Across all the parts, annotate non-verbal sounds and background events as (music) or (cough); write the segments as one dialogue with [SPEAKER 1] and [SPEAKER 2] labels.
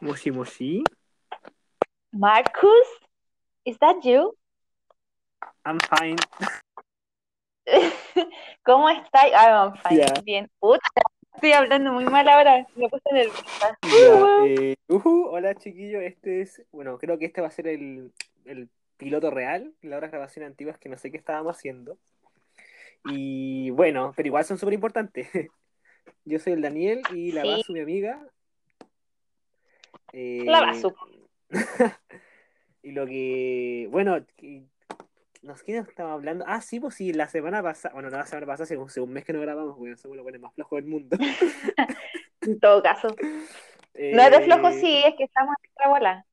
[SPEAKER 1] Moshi Moshi.
[SPEAKER 2] Marcus, is that you?
[SPEAKER 1] I'm fine. (laughs)
[SPEAKER 2] ¿Cómo estás? I'm fine. Bien. Puta, estoy hablando muy mal ahora. Me puse nerviosa.
[SPEAKER 1] Eh, ujú, hola chiquillos, este es, bueno, creo que este va a ser el, el piloto real, las otras grabaciones antiguas que no sé qué estábamos haciendo. Y bueno, pero igual son súper importantes. (laughs) Yo soy el Daniel y la
[SPEAKER 2] Sí.
[SPEAKER 1] Basu, mi amiga. Eh,
[SPEAKER 2] La Basu. (laughs)
[SPEAKER 1] y lo que, bueno, que- no sé qué estaba hablando. Ah, sí, pues sí, la semana pasada, bueno, no la semana pasada, hace un, mes que no grabamos, porque somos los buenos más flojos del mundo. (laughs)
[SPEAKER 2] En todo caso. No es de flojo,
[SPEAKER 1] Eh,
[SPEAKER 2] sí, es que estamos en otra bola.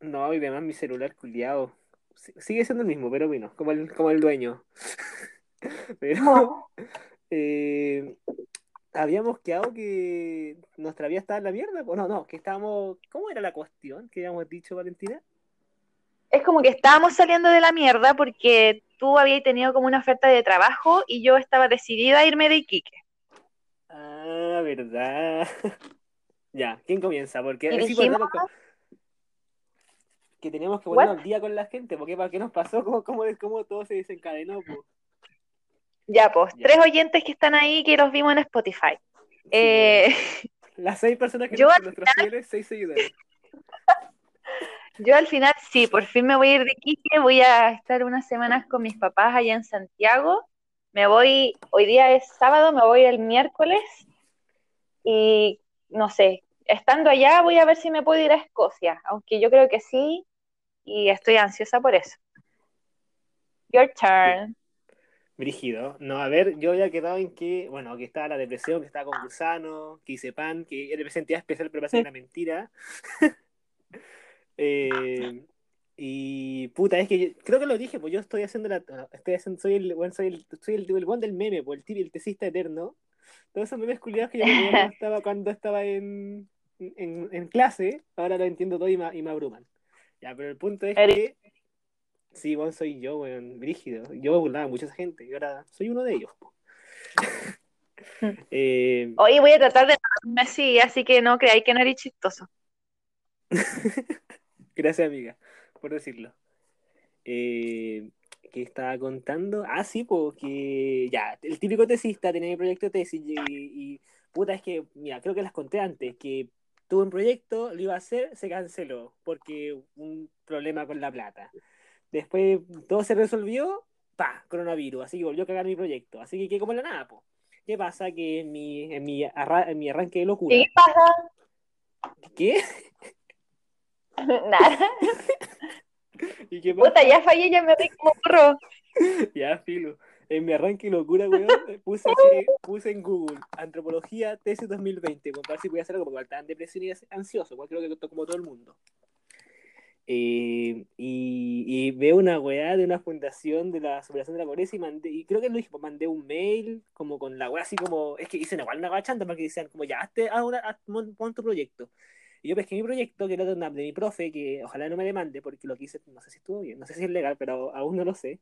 [SPEAKER 1] No, y además mi celular culiado. Sigue siendo el mismo, pero bueno, como el, como el dueño. (laughs) Pero eh, habíamos quedado que nuestra vida estaba en la mierda. pues, No, no, que estábamos. ¿Cómo era la cuestión que habíamos dicho, Valentina?
[SPEAKER 2] Es como que estábamos saliendo de la mierda porque tú habías tenido como una oferta de trabajo y yo estaba decidida a irme de Iquique.
[SPEAKER 1] Ah, verdad. (laughs) Ya, ¿quién comienza? Porque
[SPEAKER 2] dijimos-
[SPEAKER 1] que- teníamos que ponernos al día con la gente, porque ¿para qué nos pasó? ¿Cómo, cómo, cómo todo se desencadenó? pues?
[SPEAKER 2] Ya, pues,
[SPEAKER 1] Ya.
[SPEAKER 2] tres oyentes que están ahí que los vimos en Spotify.
[SPEAKER 1] Sí,
[SPEAKER 2] Eh,
[SPEAKER 1] Las seis personas que (laughs)
[SPEAKER 2] Yo al
[SPEAKER 1] nuestros fieles, seis seguidores. (laughs)
[SPEAKER 2] yo al final sí, por fin me voy a ir de Iquique, voy a estar unas semanas con mis papás allá en Santiago. Me voy, hoy día es sábado, me voy el miércoles y no sé, estando allá voy a ver si me puedo ir a Escocia, aunque yo creo que sí y estoy ansiosa por eso. Your turn.
[SPEAKER 1] Brígido. No, a ver, yo había quedado en que, bueno, que estaba la depresión, que estaba con gusano, que hice pan, que era presentía especial, pero parece era mentira. (laughs) Eh, y puta, es que yo- creo que lo dije, pues yo estoy haciendo la. Estoy haciendo, soy el, bueno, soy el, soy el, el weón del meme, pues el, tío- el tesista eterno. Todos esos memes culiados que yo cuando (laughs) estaba, cuando estaba en, en, en clase, ahora lo entiendo todo y me, y me abruman. Ya, pero el punto es que. Sí, bueno, soy yo, weón, brígido. Yo burlaba a mucha gente y ahora soy uno de ellos. po. (laughs) Eh,
[SPEAKER 2] Hoy voy a tratar de no así, así que no creáis que no eres chistoso. (laughs)
[SPEAKER 1] gracias, amiga, por decirlo. Eh, ¿qué estaba contando? Ah, sí, porque ya, el típico tesista tenía mi proyecto de tesis y, y, puta, es que, mira, creo que las conté antes, que tuve un proyecto, lo iba a hacer, se canceló porque un problema con la plata. Después todo se resolvió, pa, coronavirus, así que volvió a cagar mi proyecto. Así que quedé como en la nada, po. ¿Qué pasa? Que en mi, en mi, arra- en mi arranque de locura.
[SPEAKER 2] ¿Qué pasa?
[SPEAKER 1] ¿Qué? (laughs)
[SPEAKER 2] Nada. (laughs)
[SPEAKER 1] ¿Y qué pasa?
[SPEAKER 2] Puta, ya fallé, ya me reí como burro. (laughs)
[SPEAKER 1] Ya, filo. En mi arranque de locura, weón, puse, así, puse en Google Antropología Tesis 2020, para ver si podía hacer algo, porque estaba en depresión y ansioso, igual creo que to- como todo el mundo. Eh, y, y veo una weá de una fundación de la superación de la pobreza y mandé, y creo que lo dije, pues mandé un mail como con la weá así como, es que dicen igual una weá chanta porque decían como ya, hazte, haz una, haz- pon tu proyecto. Y yo pesqué mi proyecto, que era de, una- de mi profe, que ojalá no me demande, porque lo que hice, no sé si estuvo bien, no sé si es legal, pero aún no lo sé.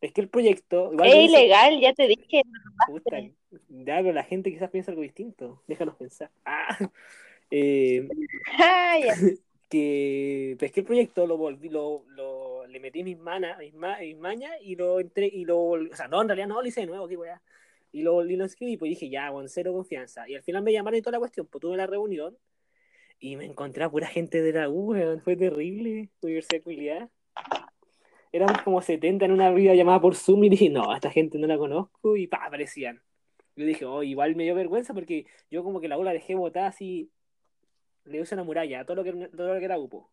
[SPEAKER 1] Es que el proyecto. igual
[SPEAKER 2] Es ilegal, ya te dije.
[SPEAKER 1] Puta, ya, pero la gente quizás piensa algo distinto. Déjanos pensar. Ah, (laughs) eh, (laughs) (laughs) Que pesqué el proyecto, lo volví, lo, lo- le metí mis manas, mis, ma- mis mañas y lo entré, y lo, o sea, no, en realidad no, lo hice de nuevo, qué weá. Y lo volví, lo escribí, pues dije, ya, con cero confianza. Y al final me llamaron y toda la cuestión, pues tuve la reunión y me encontré a pura gente de la U, weón, fue terrible, universidad culiada. Éramos como 70 en una vida llamada por Zoom y dije, no, a esta gente no la conozco y pa, aparecían. Yo dije, oh, igual me dio vergüenza porque yo como que la U la dejé botada así, le puse una muralla a todo lo que, todo lo que era UPO.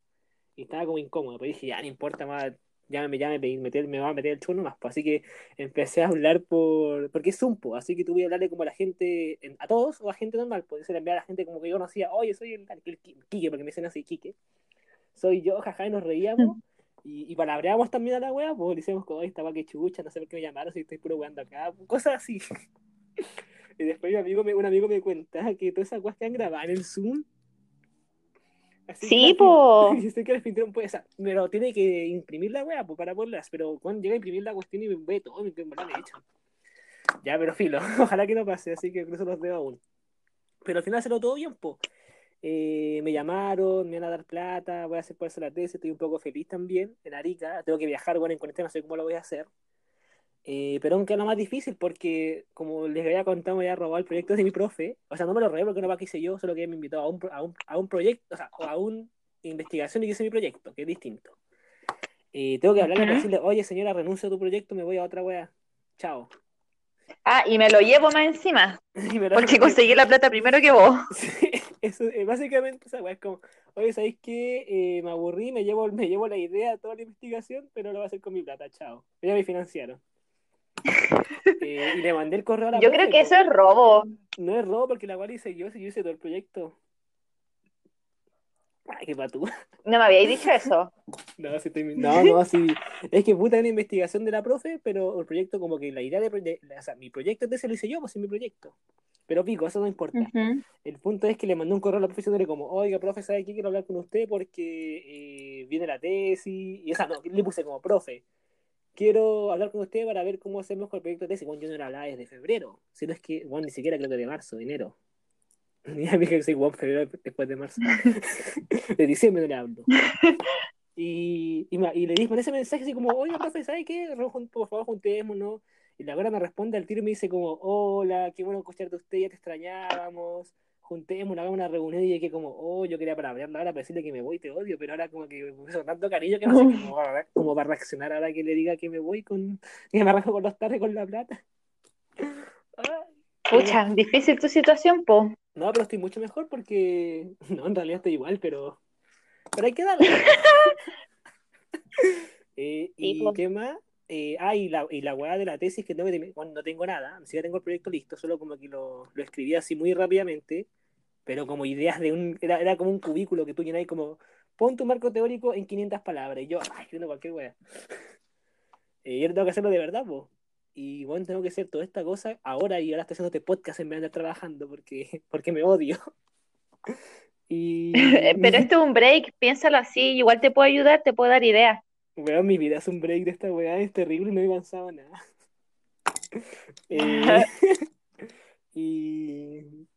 [SPEAKER 1] Y estaba como incómodo, pero dije, ya no importa más, ya me, ya me, meter, me va a meter el chulo más. Pues, así que empecé a hablar por, porque es Zoom, po, así que tuve que hablarle como a la gente, en- a todos o a gente normal, pues se le enviaba a la gente como que yo conocía, oye, soy el, el, el Quique, porque me dicen así, Quique. Soy yo, jaja, y nos reíamos. (laughs) Y, y palabreamos también a la wea, pues le decíamos como, "Oye, esta wea que chucha, no sé por qué me llamaron, si estoy puro weando acá, cosas así. (laughs) y después mi amigo me, un amigo me cuenta que todas esas weas quedan grabadas en el Zoom. Así
[SPEAKER 2] Sí, po.
[SPEAKER 1] Yo sé que sea, pero tiene que imprimir la wea pues, para poderlas, pero cuando llega a imprimir la cuestión y me ve todo, me, me, me echan. Ya, pero filo, (laughs) ojalá que no pase, así que cruzo los dedos aún. Pero al final se lo todo bien, po. eh, me llamaron, me van a dar plata, voy a hacer por eso la tesis, estoy un poco feliz también en Arica, tengo que viajar, bueno, en cuarentena, no sé cómo lo voy a hacer. Eh, pero aunque lo más difícil porque, como les había contado, me había robado el proyecto de mi profe. O sea, no me lo robé porque no que hice yo, solo que me invitó a un, a un, a un proyecto, o sea, a una investigación y que hice mi proyecto, que es distinto. Eh, tengo que hablarle y decirle, oye señora, renuncio a tu proyecto, me voy a otra wea. Chao.
[SPEAKER 2] Ah, y me lo llevo más encima. (laughs) porque conseguí la plata primero que vos. (laughs)
[SPEAKER 1] Sí, eso, eh, básicamente esa wea es como, oye, ¿sabéis qué? Eh, me aburrí, me llevo, me llevo la idea, toda la investigación, pero lo voy a hacer con mi plata, chao. Ya me financiaron. Eh, y le mandé el correo a la
[SPEAKER 2] Yo creo que eso es robo.
[SPEAKER 1] No es robo porque la cual hice yo, si yo hice todo el proyecto. Ay, qué patú.
[SPEAKER 2] No me habíais dicho eso. (laughs)
[SPEAKER 1] no, sí estoy... no, no, sí. Es que puta una investigación de la profe, pero el proyecto como que la idea de, o sea, mi proyecto de ese lo hice yo, pues es mi proyecto. Pero pico, eso no importa. El punto es que le mandé un correo a la profesora como, oiga, profe, ¿sabe qué? Quiero hablar con usted porque eh, viene la tesis. Y esa no, le puse como, profe, quiero hablar con usted para ver cómo hacemos con el proyecto de tesis. Bueno, yo no era hablaba desde febrero, sino es que, bueno, ni siquiera creo que de marzo, de enero. Ya me dije, soy bueno, febrero después de marzo. (laughs) de diciembre no le hablo. (laughs) Y, y, y le dije ese mensaje así como, oye, profe, ¿sabes qué? Por favor, juntémonos. Y la hora me responde al tiro y me dice como, hola, qué bueno escucharte usted, ya te extrañábamos juntemos, hagamos una reunión y que como, oh, yo quería para hablarla ahora, para decirle que me voy, te odio, pero ahora como que me puso tanto cariño que no sé cómo va, cómo va a reaccionar ahora que le diga que me voy con, que me arranco con los tardes con la plata.
[SPEAKER 2] Pucha, difícil tu situación, po.
[SPEAKER 1] No, pero estoy mucho mejor porque, (laughs) no, en realidad estoy igual, pero, pero hay que darle. (laughs) eh, ¿Y qué más? Eh, ah, y la, y la weá de la tesis que tengo que bueno, no tengo nada, ni siquiera tengo el proyecto listo, solo como que lo, lo escribí así muy rápidamente pero como ideas de un, era, era como un cubículo que tú llenabas como, pon tu marco teórico en 500 palabras, y yo, ay, escribiendo cualquier wea. (laughs) Eh, yo tengo que hacerlo de verdad, pues. Y bueno, tengo que hacer toda esta cosa ahora y ahora estoy haciendo este podcast en vez de estar trabajando porque, (laughs) porque me odio. (laughs)
[SPEAKER 2] y... Pero esto es un break, piénsalo así, igual te puedo ayudar, te puedo dar ideas.
[SPEAKER 1] Weón, mi vida es un break de esta weá, es terrible y no he avanzado nada. eh, y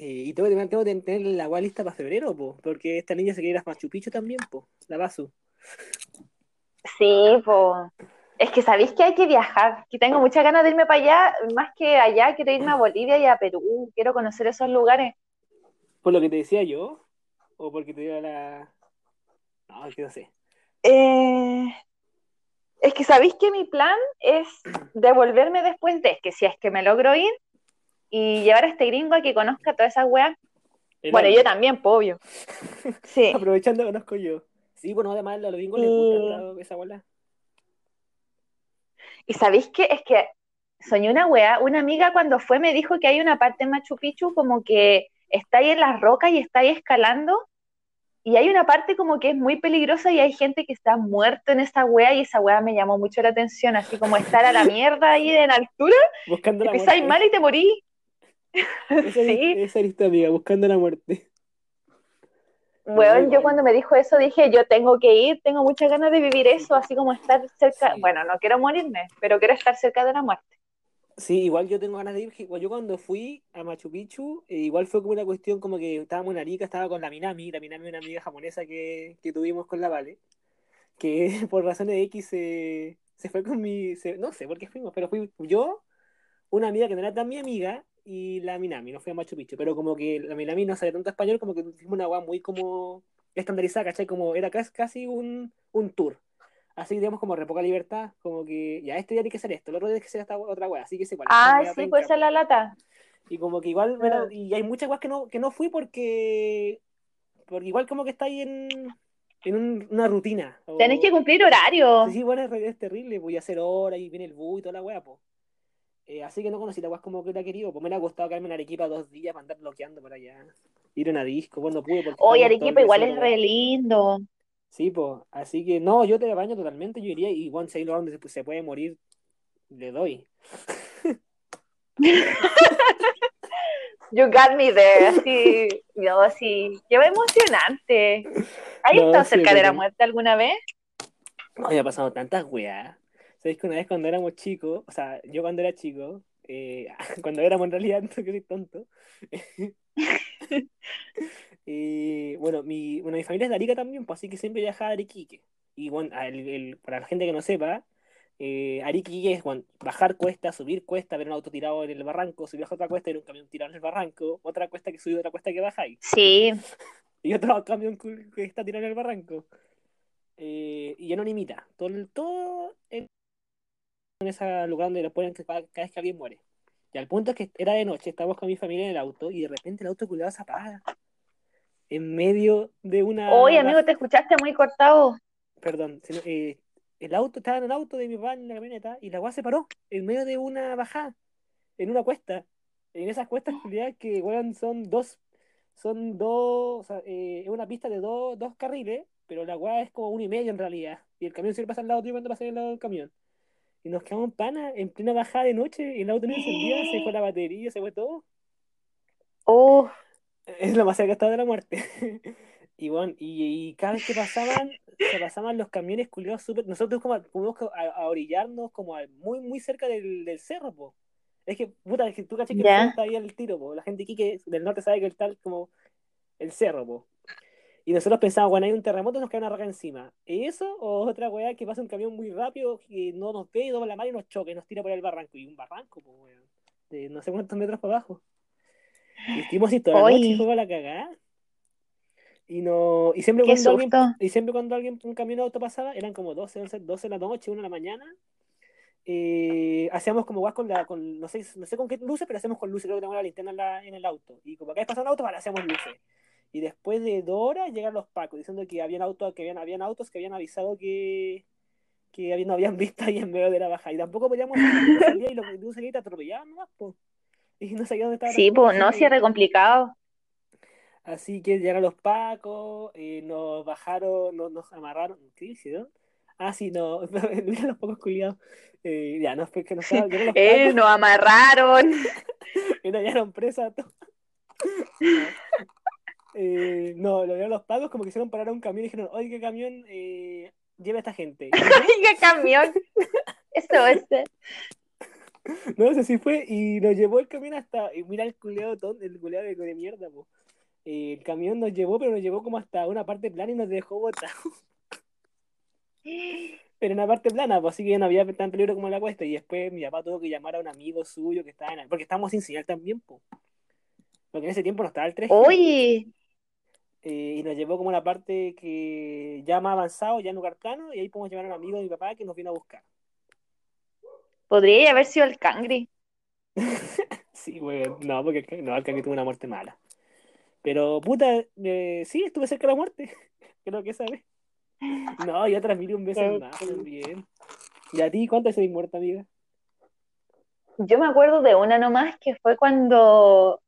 [SPEAKER 1] eh, y tengo, tengo que tener la agua lista para febrero, po, porque esta niña se quiere ir a Machu Picchu también, po, la Basu.
[SPEAKER 2] Sí, po. Es que sabéis que hay que viajar, que tengo muchas ganas de irme para allá, más que allá, quiero irme a Bolivia y a Perú, quiero conocer esos lugares.
[SPEAKER 1] ¿Por lo que te decía yo? ¿O porque te dio la...? No, que no sé.
[SPEAKER 2] Eh, es que sabéis que mi plan es devolverme después de, que si es que me logro ir, y llevar a este gringo a que conozca todas esas weas. Bueno, yo también, po, obvio. (laughs)
[SPEAKER 1] Sí. Aprovechando conozco yo. Sí, bueno, además a los gringos les gusta esa bola.
[SPEAKER 2] Y sabéis qué? Es que soñé una wea, una amiga cuando fue me dijo que hay una parte en Machu Picchu como que está ahí en las rocas y está ahí escalando y hay una parte como que es muy peligrosa y hay gente que está muerto en esa wea y esa wea me llamó mucho la atención, así como estar a la mierda ahí en altura, Buscando te mal y te morí. (laughs)
[SPEAKER 1] Esa, sí. esa eres amiga, buscando la muerte.
[SPEAKER 2] Bueno, yo cuando me dijo eso dije, yo tengo que ir, tengo muchas ganas de vivir eso, así como estar cerca, bueno, no quiero morirme, pero quiero estar cerca de la muerte.
[SPEAKER 1] Sí, igual yo tengo ganas de ir, yo cuando fui a Machu Picchu, eh, igual fue como una cuestión como que estábamos en Arica, estaba con la Minami, la Minami es una amiga japonesa que, que tuvimos con la Vale, que (laughs) por razones de X se, se fue con mi, no sé por qué fuimos, pero fui yo, una amiga que no era tan mi amiga, y la Minami, no fui a Machu Picchu, pero como que la Minami no sabía tanto español, como que hicimos una agua muy como estandarizada, ¿cachai? Como era casi, un, un tour. Así, digamos, como re poca libertad, como que ya este día tiene que ser esto, el otro día tiene que ser esta otra wea, así que se igual.
[SPEAKER 2] Ah, sí, puede ser la lata.
[SPEAKER 1] Y como que igual, y hay muchas weas que no, que no fui porque, porque igual como que está ahí en, en una rutina.
[SPEAKER 2] Tenés que cumplir horario.
[SPEAKER 1] Sí, bueno, es, terrible, voy a hacer hora y viene el bus y toda la wea, pues. Eh, así que no conocí la guas como que la querido. Pues me ha gustado quedarme en Arequipa dos días para andar bloqueando por allá. Ir a una disco, bueno, pude.
[SPEAKER 2] Oye, Arequipa igual es re lindo.
[SPEAKER 1] Sí, pues. Así que no, yo te baño totalmente. Yo iría y si hay lugar donde se, puede morir, le doy.
[SPEAKER 2] You got me there, así, yo así, qué emocionante. ¿Has estado cerca de la muerte alguna vez?
[SPEAKER 1] No, ya ha pasado tantas weas. ¿Sabéis que una vez cuando éramos chicos, o sea, yo cuando era chico, eh, (laughs) cuando éramos en realidad, (laughs) no que soy tonto, (laughs) Eh, bueno, mi, bueno, mi familia es de Arica también, pues así que siempre viajaba a Ariquique. Y bueno, el- el- para la gente que no sepa, eh, Ariquique es bueno, bajar cuesta, subir cuesta, ver un auto tirado en el barranco, subir a otra cuesta, ver un camión tirado en el barranco, otra cuesta que sube, otra cuesta que bajáis,
[SPEAKER 2] Sí,
[SPEAKER 1] y otro camión que está tirado en el barranco. Eh, y anonimita, todo, el- todo en, en ese lugar donde lo ponen cada, cada vez que alguien muere. Y al punto es que era de noche, estábamos con mi familia en el auto, y de repente el auto culiado se apaga. En medio de una.
[SPEAKER 2] Oye, amigo, te escuchaste muy cortado.
[SPEAKER 1] Perdón, sino, eh, el auto estaba en el auto de mi papá en la camioneta y la weá se paró en medio de una bajada, en una cuesta. En esas cuestas culiadas que weón, son dos, son dos, o sea, eh, es una pista de dos, dos carriles, pero la weá es como uno y medio en realidad. Y el camión siempre pasa al lado tuyo cuando pasa al lado del camión. Y nos quedamos pana en plena bajada de noche y el auto no encendía, se fue la batería, se fue todo.
[SPEAKER 2] Oh,
[SPEAKER 1] Es lo más cerca estaba de la muerte. (laughs) Y bueno, y, y cada vez que pasaban, se pasaban los camiones culiados súper. Nosotros como tuvimos que a, a orillarnos como a- muy, muy cerca del, del cerro, po. Es que, puta, es que tú caché que el cerro está ahí al tiro, po. La gente aquí que del norte sabe que el tal como el cerro, po. Y nosotros pensábamos, bueno, hay un terremoto, nos cae una roca encima. ¿Y eso? O otra weá que pasa un camión muy rápido, que no nos ve y dobla la mano y nos choca y nos tira por el barranco. Y un barranco, pues, weón. De no sé cuántos metros para abajo. Y estuvimos así toda la noche y fue la cagada. Y, no, y siempre
[SPEAKER 2] qué
[SPEAKER 1] cuando alguien, y siempre cuando alguien, un camión de auto pasaba, eran como 12, 11, 12 de la noche, 1 de la mañana. eh, hacíamos como guas con la, con, no sé, no sé con qué luces, pero hacemos con luces, creo que tenemos la linterna en, la- en el auto. Y como acá pasa un auto, vale, hacemos luces. Y después de dos horas llegan los pacos diciendo que habían autos, que habían, habían autos que habían avisado que, que no habían (laughs) visto ahí en medio de la bajada. Y tampoco podíamos (laughs) salir, y lo que tú salías te atropellaban nomás, po. Y no sabía dónde estaba.
[SPEAKER 2] Sí, pues no, sí es re complicado.
[SPEAKER 1] Así que llegaron los pacos, eh, nos bajaron, nos, nos amarraron. ¿Qué hicieron? Ah, sí, no, (laughs) mira los pocos culiados. Eh, ya, no fue que nos estaban- los
[SPEAKER 2] Eh, nos amarraron.
[SPEAKER 1] y nos llevaron presa a todos. Eh, no, lo dieron los pacos, como que hicieron parar a un camión y dijeron, oye, ¿qué camión eh, lleva a esta gente? (laughs)
[SPEAKER 2] Qué camión. Eso es.
[SPEAKER 1] No sé si fue, y nos llevó el camión hasta, y mira el culeado tonto, el culeado de, de mierda, po. Eh, el camión nos llevó, pero nos llevó como hasta una parte plana y nos dejó botados. (gasps) Pero en una parte plana, pues así que ya no había tan peligro como en la cuesta. Y después mi papá tuvo que llamar a un amigo suyo que estaba en la- Porque estábamos sin señal también, pues. Porque en ese tiempo no estaba el 3G.
[SPEAKER 2] Oye,
[SPEAKER 1] Eh, y nos llevó como a la parte que ya más avanzado, ya en lugar plano, y ahí podemos llevar a un amigo de mi papá que nos vino a buscar.
[SPEAKER 2] podría haber sido el cangre. (laughs)
[SPEAKER 1] Sí, bueno, no, porque el no, el cangre tuvo una muerte mala. Pero, puta, eh, sí, estuve cerca de la muerte. (laughs) Creo que esa vez. No, y otras mil y un veces más también. ¿Y a ti cuántas veces has muerto, amiga?
[SPEAKER 2] Yo me acuerdo de una nomás que fue cuando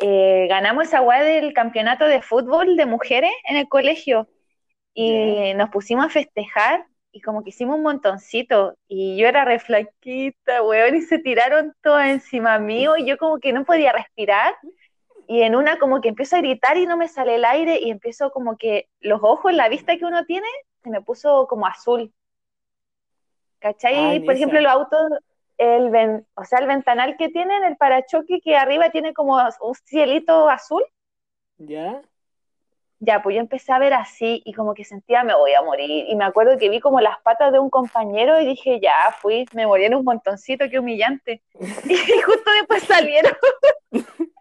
[SPEAKER 2] eh, ganamos esa weá del campeonato de fútbol de mujeres en el colegio. Y nos pusimos a festejar y como que hicimos un montoncito. Y yo era re flaquita, weón, y se tiraron todas encima mío y yo como que no podía respirar. Y en una como que empiezo a gritar y no me sale el aire y empiezo como que los ojos, la vista que uno tiene, se me puso como azul. ¿Cachai?
[SPEAKER 1] Ah,
[SPEAKER 2] Por ejemplo, los autos, el ven- o sea, el ventanal que tienen, el parachoque que arriba tiene como un cielito azul.
[SPEAKER 1] ¿Ya?
[SPEAKER 2] Ya, pues yo empecé a ver así y como que sentía me voy a morir. Y me acuerdo que vi como las patas de un compañero y dije, ya, fui, me morí en un montoncito, qué humillante. (laughs) (laughs) Y justo después salieron. (laughs)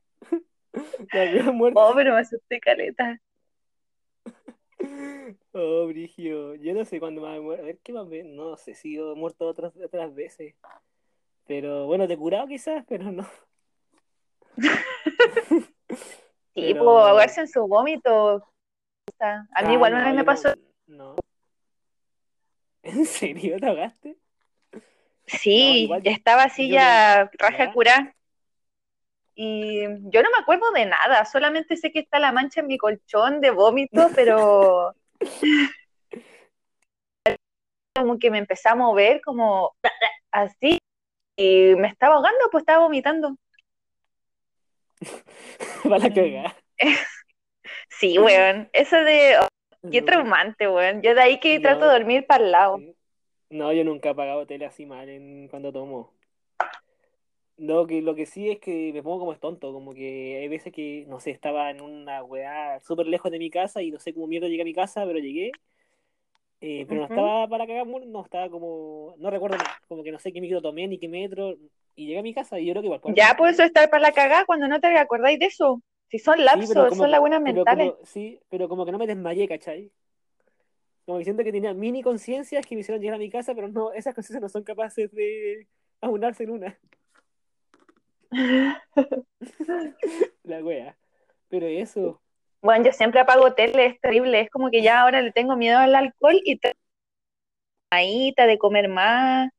[SPEAKER 2] Oh, pero me asusté caleta.
[SPEAKER 1] Oh, Brigio. Yo no sé cuándo más he muerto. A ver, ¿qué más ve? No sé si he muerto otras, otras veces. Pero bueno, te he curado quizás, pero no. (laughs)
[SPEAKER 2] Sí,
[SPEAKER 1] Pero-
[SPEAKER 2] pues ahogarse en su vómito. A mí
[SPEAKER 1] Ah,
[SPEAKER 2] igual
[SPEAKER 1] no,
[SPEAKER 2] una vez me pasó.
[SPEAKER 1] No. no. ¿En serio te ahogaste?
[SPEAKER 2] Sí,
[SPEAKER 1] igual
[SPEAKER 2] estaba así ya
[SPEAKER 1] no-
[SPEAKER 2] raja curá. Y yo no me acuerdo de nada, solamente sé que está la mancha en mi colchón de vómito, pero (laughs) como que me empecé a mover como así y me estaba ahogando, pues estaba vomitando. (laughs)
[SPEAKER 1] Para la
[SPEAKER 2] Mm.
[SPEAKER 1] cagada. (laughs)
[SPEAKER 2] Sí, weón, eso de oh, qué
[SPEAKER 1] No,
[SPEAKER 2] traumante, weón. Yo de ahí que trato de dormir para el lado.
[SPEAKER 1] No, yo nunca he pagado tele así mal en, cuando tomo. No, que lo que sí es que me pongo como es tonto, como que hay veces que, no sé, estaba en una weá súper lejos de mi casa y no sé cómo mierda llegué a mi casa, pero llegué. Eh, pero no estaba para cagar, no, estaba como, no recuerdo nada, como que no sé qué micro tomé ni qué metro, y llegué a mi casa y yo creo que igual
[SPEAKER 2] Ya, por eso estar para la cagada cuando no te acordáis de eso. Si son
[SPEAKER 1] Sí,
[SPEAKER 2] lapsos,
[SPEAKER 1] pero como
[SPEAKER 2] son lagunas mentales.
[SPEAKER 1] como- sí, pero como que no me desmayé, ¿cachai? Como que siento que tenía mini conciencias que me hicieron llegar a mi casa, pero no, esas conciencias no son capaces de aunarse en una, (laughs) (laughs) la wea. Pero eso,
[SPEAKER 2] Bueno, yo siempre apago tele, es terrible. Es como que ya ahora le tengo miedo al alcohol y de comer más.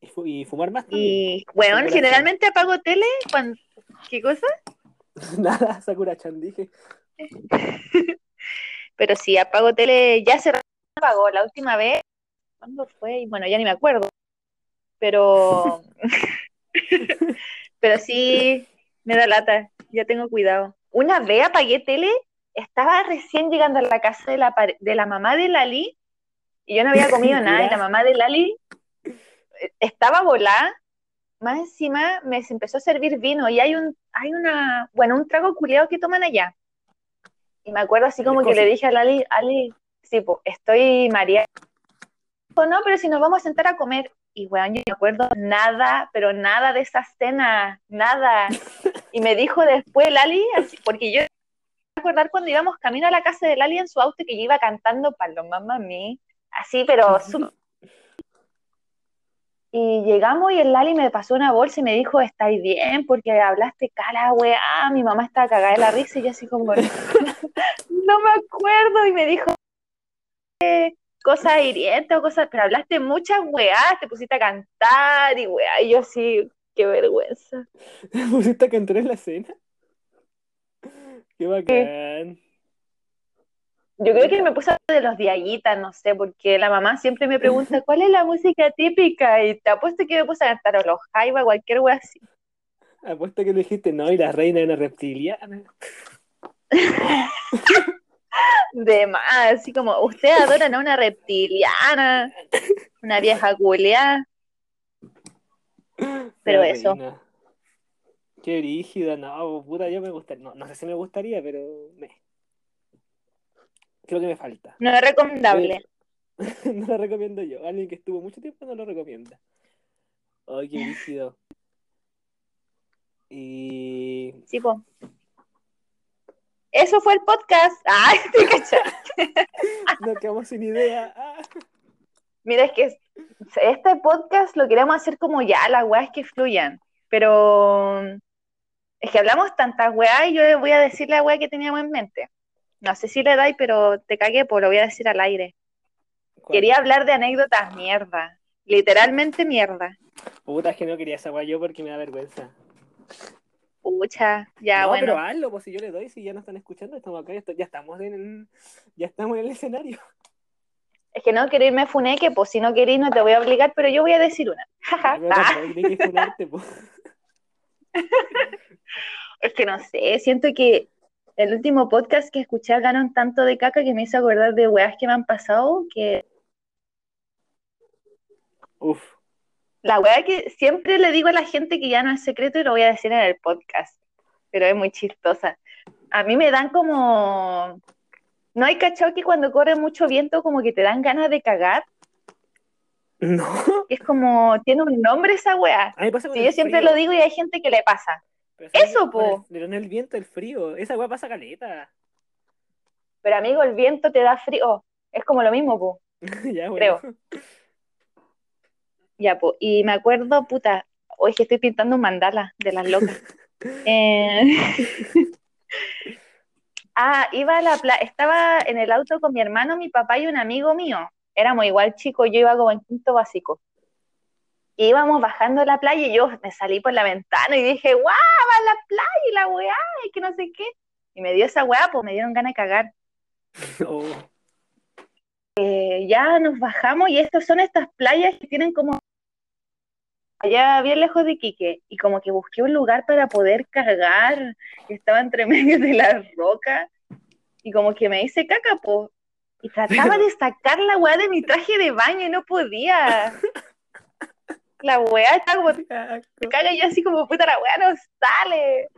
[SPEAKER 1] y, fu- y fumar más también.
[SPEAKER 2] Y, bueno, generalmente apago tele cuando... ¿Qué cosa? (laughs)
[SPEAKER 1] Nada, Sakura-chan, dije. (laughs)
[SPEAKER 2] Pero sí, apago tele, ya se apagó la última vez. ¿Cuándo fue? Bueno, ya ni me acuerdo. Pero... (laughs) Pero sí, me da lata, ya tengo cuidado. Una vez apagué tele, estaba recién llegando a la casa de la, de la mamá de Lali y yo no había comido (laughs) nada y la mamá de Lali eh, estaba volada. Más encima me empezó a servir vino y hay un, hay una, bueno, un trago culeado que toman allá. Y me acuerdo así como que le dije a Lali, Ali, sí, po, estoy María. Dijo, no, pero si nos vamos a sentar a comer. Y weón, yo no me acuerdo nada, pero nada de esa cena, nada. (laughs) Y me dijo después Lali, porque yo acordar cuando íbamos camino a la casa de Lali en su auto que yo iba cantando Paloma Mami, así, pero Y llegamos y el Lali me pasó una bolsa y me dijo, ¿estáis bien? Porque hablaste cala, weá. Mi mamá estaba cagada de la risa y yo así como, (laughs) no me acuerdo. Y me dijo, eh, cosas hirientes o cosas, pero hablaste muchas weás, te pusiste a cantar y weá. Y yo así, qué vergüenza.
[SPEAKER 1] ¿Te (laughs) pusiste a cantar en la cena? Qué bacán.
[SPEAKER 2] Yo creo que me puse de los diaguitas, no sé, porque la mamá siempre me pregunta, (laughs) ¿cuál es la música típica? Y te apuesto que me puse a cantar o los jaiba, cualquier wea así.
[SPEAKER 1] Apuesto que le dijiste, no, y la reina era reptiliana. (laughs)
[SPEAKER 2] De más, así como, ustedes adoran a una reptiliana, una vieja culeada. Pero eso.
[SPEAKER 1] reina. Qué rígida, no, puta, yo me gustaría. No, no sé si me gustaría, pero me. Creo que me falta.
[SPEAKER 2] No es recomendable. (laughs)
[SPEAKER 1] no lo recomiendo yo. Alguien que estuvo mucho tiempo no lo recomienda. Ay, qué rígido. Y.
[SPEAKER 2] Sí, po. Eso fue el podcast. (laughs) Ay, te cachai. (laughs)
[SPEAKER 1] Nos quedamos sin idea. Ah.
[SPEAKER 2] Mira, es que este podcast lo queremos hacer como ya, las weas que fluyan. Pero es que hablamos tantas weas y yo voy a decir la wea que teníamos en mente. No sé si le dais, pero te cagué, pues lo voy a decir al aire.
[SPEAKER 1] ¿Cuál?
[SPEAKER 2] Quería hablar de anécdotas mierda. Literalmente mierda.
[SPEAKER 1] Puta, es que no quería esa weá yo porque me da vergüenza.
[SPEAKER 2] Pucha, ya
[SPEAKER 1] no,
[SPEAKER 2] bueno.
[SPEAKER 1] pero hazlo, pues si yo le doy, si ya nos están escuchando, estamos acá, ya estamos en ya estamos en el escenario.
[SPEAKER 2] Es que no quiero irme funeque, pues si no queréis no te voy a obligar, pero yo voy a decir una. Es que no sé, siento que el último podcast que escuché hablaron tanto de caca que me hizo acordar de weas que me han pasado, que
[SPEAKER 1] Uf.
[SPEAKER 2] la wea que siempre le digo a la gente que ya no es secreto y lo voy a decir en el podcast, pero es muy chistosa. A mí me dan como... ¿No hay cachado que cuando corre mucho viento como que te dan ganas de cagar?
[SPEAKER 1] No.
[SPEAKER 2] Es como, tiene un nombre esa wea.
[SPEAKER 1] A mí me pasa con
[SPEAKER 2] Sí,
[SPEAKER 1] el
[SPEAKER 2] yo siempre
[SPEAKER 1] frío.
[SPEAKER 2] lo digo y hay gente que le pasa.
[SPEAKER 1] Pero ¿sabes
[SPEAKER 2] Eso, po.
[SPEAKER 1] Pero en el viento, el frío. Esa weá pasa caleta.
[SPEAKER 2] Pero amigo, el viento te da frío. Es como lo mismo, po. (laughs)
[SPEAKER 1] ya, bueno.
[SPEAKER 2] Creo. Ya, po. Y me acuerdo, puta, hoy que estoy pintando un mandala de las locas. (laughs) Eh, (laughs) Ah, iba a la playa, estaba en el auto con mi hermano, mi papá y un amigo mío. Éramos igual chicos, yo iba como en quinto básico. Y íbamos bajando la playa y yo me salí por la ventana y dije, guau, va a la playa y la weá, y que no sé qué. Y me dio esa weá, pues me dieron ganas de cagar. (laughs)
[SPEAKER 1] Oh.
[SPEAKER 2] Eh, ya nos bajamos y estas son estas playas que tienen como allá bien lejos de Iquique y como que busqué un lugar para poder cargar que estaba entre (laughs) medio de la roca y como que me hice caca po y trataba
[SPEAKER 1] Pero-
[SPEAKER 2] de sacar la weá de mi traje de baño y no podía La weá está como
[SPEAKER 1] asco.
[SPEAKER 2] caga yo así como, puta, la weá no sale.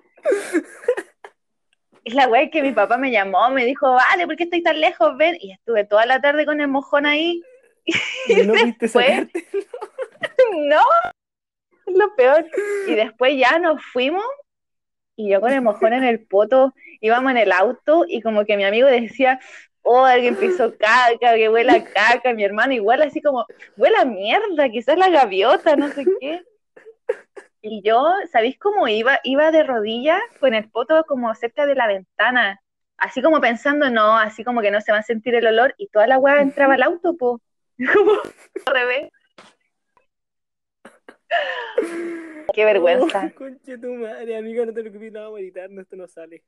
[SPEAKER 2] Y la weá es que mi papá me llamó, me dijo, vale, ¿por qué estoy tan lejos? Ven. Y estuve toda la tarde con el mojón ahí. (laughs)
[SPEAKER 1] Y no
[SPEAKER 2] después-
[SPEAKER 1] sacarte. (laughs)
[SPEAKER 2] No, es lo peor. Y después ya nos fuimos y yo con el mojón en el poto íbamos en el auto y como que mi amigo decía, oh, alguien pisó caca, que huele a caca, mi hermano igual así como, huele a mierda, quizás la gaviota, no sé qué. Y yo, ¿sabéis cómo iba? Iba de rodillas con el poto como cerca de la ventana, así como pensando, no, así como que no se va a sentir el olor y toda la weá entraba al auto, po. (laughs) Como al revés. (laughs) Qué vergüenza.
[SPEAKER 1] Oh, conche tu madre, amiga, no te preocupes, no vamos a editar, no, esto no sale.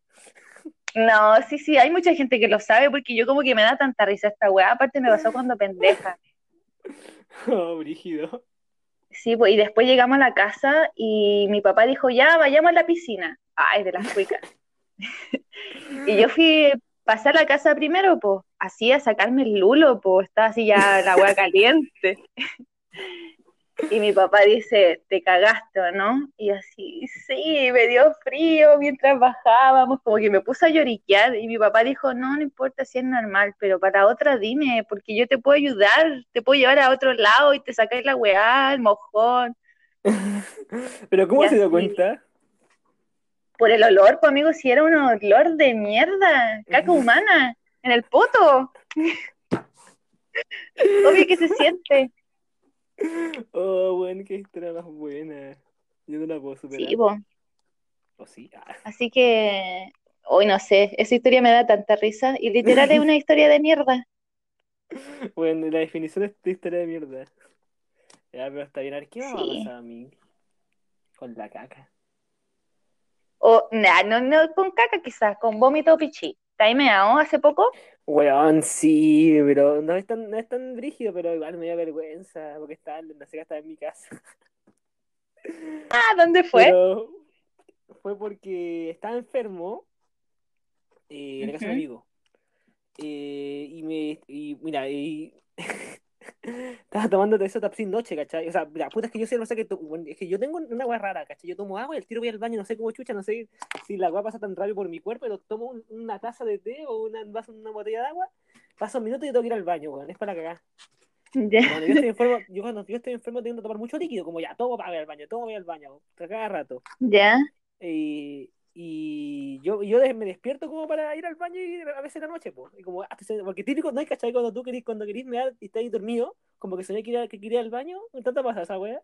[SPEAKER 2] No, sí, sí, hay mucha gente que lo sabe porque yo como que me da tanta risa esta weá. Aparte me pasó cuando pendeja. (laughs)
[SPEAKER 1] Oh, brígido.
[SPEAKER 2] Sí, pues, y después llegamos a la casa y mi papá dijo, ya, vayamos a la piscina. Ay, de las cuicas. (laughs) Y yo fui, pasé a la casa primero, pues, así a sacarme el lulo, pues, estaba así ya la agua caliente. Y mi papá dice, te cagaste, ¿o ¿no? Y así, sí, me dio frío mientras bajábamos, como que me puse a lloriquear. Y mi papá dijo, no, no importa si es normal, pero para otra dime, porque yo te puedo ayudar, te puedo llevar a otro lado y te sacáis la weá, el mojón. (laughs)
[SPEAKER 1] Pero ¿cómo
[SPEAKER 2] Y
[SPEAKER 1] se dio cuenta?
[SPEAKER 2] Por el olor, pues amigo, si era un olor de mierda, caca humana, en el poto. (laughs) Obvio que se siente.
[SPEAKER 1] Oh, bueno, qué historia más buena. Yo no la puedo superar.
[SPEAKER 2] Sí, po.
[SPEAKER 1] ¿O sí? Ah.
[SPEAKER 2] Así que, hoy no sé, esa historia me da tanta risa y literal es una (laughs) historia de mierda.
[SPEAKER 1] Bueno, la definición de esta historia de mierda. Ya, pero está bien. ¿qué me va a
[SPEAKER 2] Sí.
[SPEAKER 1] pasar a mí? Con la caca.
[SPEAKER 2] O, nah, no, no con caca quizás, con vómito o pichí. ¿Te has meado hace poco?
[SPEAKER 1] Weón, sí, pero no es tan, no es tan brígido, pero igual me da vergüenza, porque estaba, no sé, estaba en mi casa. (laughs)
[SPEAKER 2] Ah, ¿dónde fue?
[SPEAKER 1] Pero fue porque estaba enfermo eh, en la casa de un amigo. Eh, y me, y mira, y (laughs) estaba tomando eso Tapsin noche, ¿cachai? O sea, la puta es que yo sé, no sé que, es que yo tengo una agua rara, ¿cachai? Yo tomo agua y el tiro voy al baño, no sé cómo chucha, no sé si la agua pasa tan rápido por mi cuerpo, pero tomo un- una taza de té o una, una botella de agua, pasa un minuto y tengo que ir al baño, weón, es para cagar.
[SPEAKER 2] Ya.
[SPEAKER 1] Cuando yo estoy (laughs) enfermo, yo cuando yo estoy enfermo tengo que tomar mucho líquido, como ya, todo para ir al baño, todo para ir al baño, cada rato.
[SPEAKER 2] Ya.
[SPEAKER 1] Y, y yo, yo me despierto como para ir al baño y a veces en la noche, po. Y como, porque típico, no hay cachai cuando tú querís, cuando querís mear y estás ahí dormido, como que soñé que ir, que quería ir al baño, ¿no te pasa esa wea?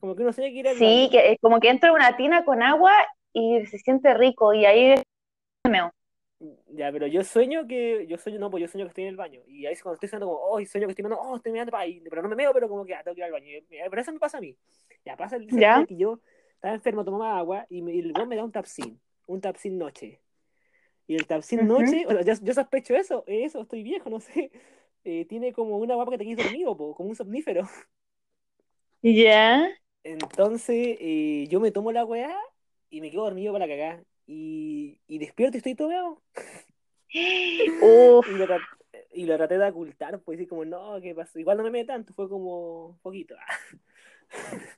[SPEAKER 1] Como que uno sueña que ir al
[SPEAKER 2] Sí,
[SPEAKER 1] baño.
[SPEAKER 2] que eh, como que entra una tina con agua y se siente rico y ahí me meo.
[SPEAKER 1] Ya, pero yo sueño que, yo sueño, no, pues yo sueño que estoy en el baño. Y ahí cuando estoy soñando como, oh, sueño que estoy meando, oh, estoy meando, pa, y- pero no me meo, pero como que, ah, tengo que ir al baño. Pero eso me pasa a mí. Ya, pasa el día que yo estaba enfermo, tomaba agua y, me, y el weón me da un tapsin, un tapsin noche. Y el tapsin noche, o sea, yo, yo sospecho eso, eso, estoy viejo, no sé. (laughs) Eh, tiene como una guapa que te quedas dormido, po, como un somnífero. (laughs)
[SPEAKER 2] Ya.
[SPEAKER 1] Entonces, eh, yo me tomo la weá y me quedo dormido para cagar. Y, y despierto y estoy todo meado. (gasps) (laughs)
[SPEAKER 2] Uf,
[SPEAKER 1] Y lo, tra- y lo traté de ocultar, pues, y como, no, ¿qué pasó? Igual no me meé tanto, fue como poquito.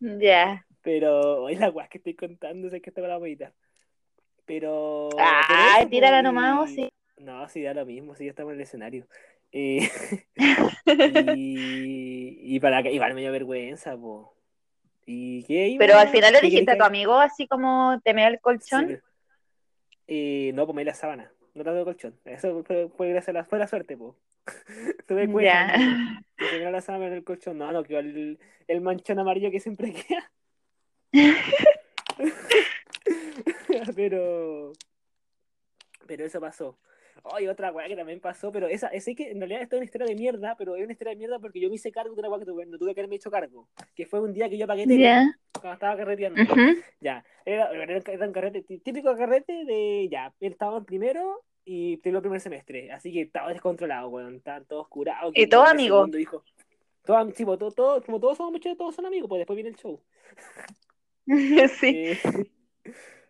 [SPEAKER 2] ya.
[SPEAKER 1] Pero es la weá que estoy contando, sé que esta para meditar. Pero. pero eso,
[SPEAKER 2] tírala
[SPEAKER 1] pues,
[SPEAKER 2] nomás,
[SPEAKER 1] y-
[SPEAKER 2] sí.
[SPEAKER 1] No, sí, da lo mismo, sí, ya estamos en el escenario. Eh, (laughs) y, y para que igual me dio vergüenza, po. ¿Y qué?
[SPEAKER 2] Pero al final le
[SPEAKER 1] ¿Qué
[SPEAKER 2] dijiste a tu amigo así como te mea el
[SPEAKER 1] Sí,
[SPEAKER 2] colchón.
[SPEAKER 1] pero- eh, no, pues me la sábana, no tanto el colchón. Eso fue, fue gracias a la, fue la suerte, po. (laughs) Tuve
[SPEAKER 2] Ya.
[SPEAKER 1] amigo, que me la sábana en el colchón. No, no, que el, el manchón amarillo que siempre (laughs) queda. (laughs) pero. Pero eso pasó. Ay, otra weá que también pasó, pero esa, ese que en realidad esto es una historia de mierda, pero es una historia de mierda porque yo me hice cargo de una weá que tuve, no tuve que haberme hecho cargo. Que fue un día que yo apagué tele
[SPEAKER 2] Ya.
[SPEAKER 1] cuando estaba carreteando.
[SPEAKER 2] Ujú.
[SPEAKER 1] Ya, era, era, un carrete, tí- típico carrete de, ya, él estaba en primero y el primer semestre, así que estaba descontrolado, weón, estaban todos curados.
[SPEAKER 2] ¿Y todos amigos?
[SPEAKER 1] Todos, todos- como todos somos muchos, todos son amigos, pues después viene el show. (laughs)
[SPEAKER 2] Sí.
[SPEAKER 1] Eh, (laughs)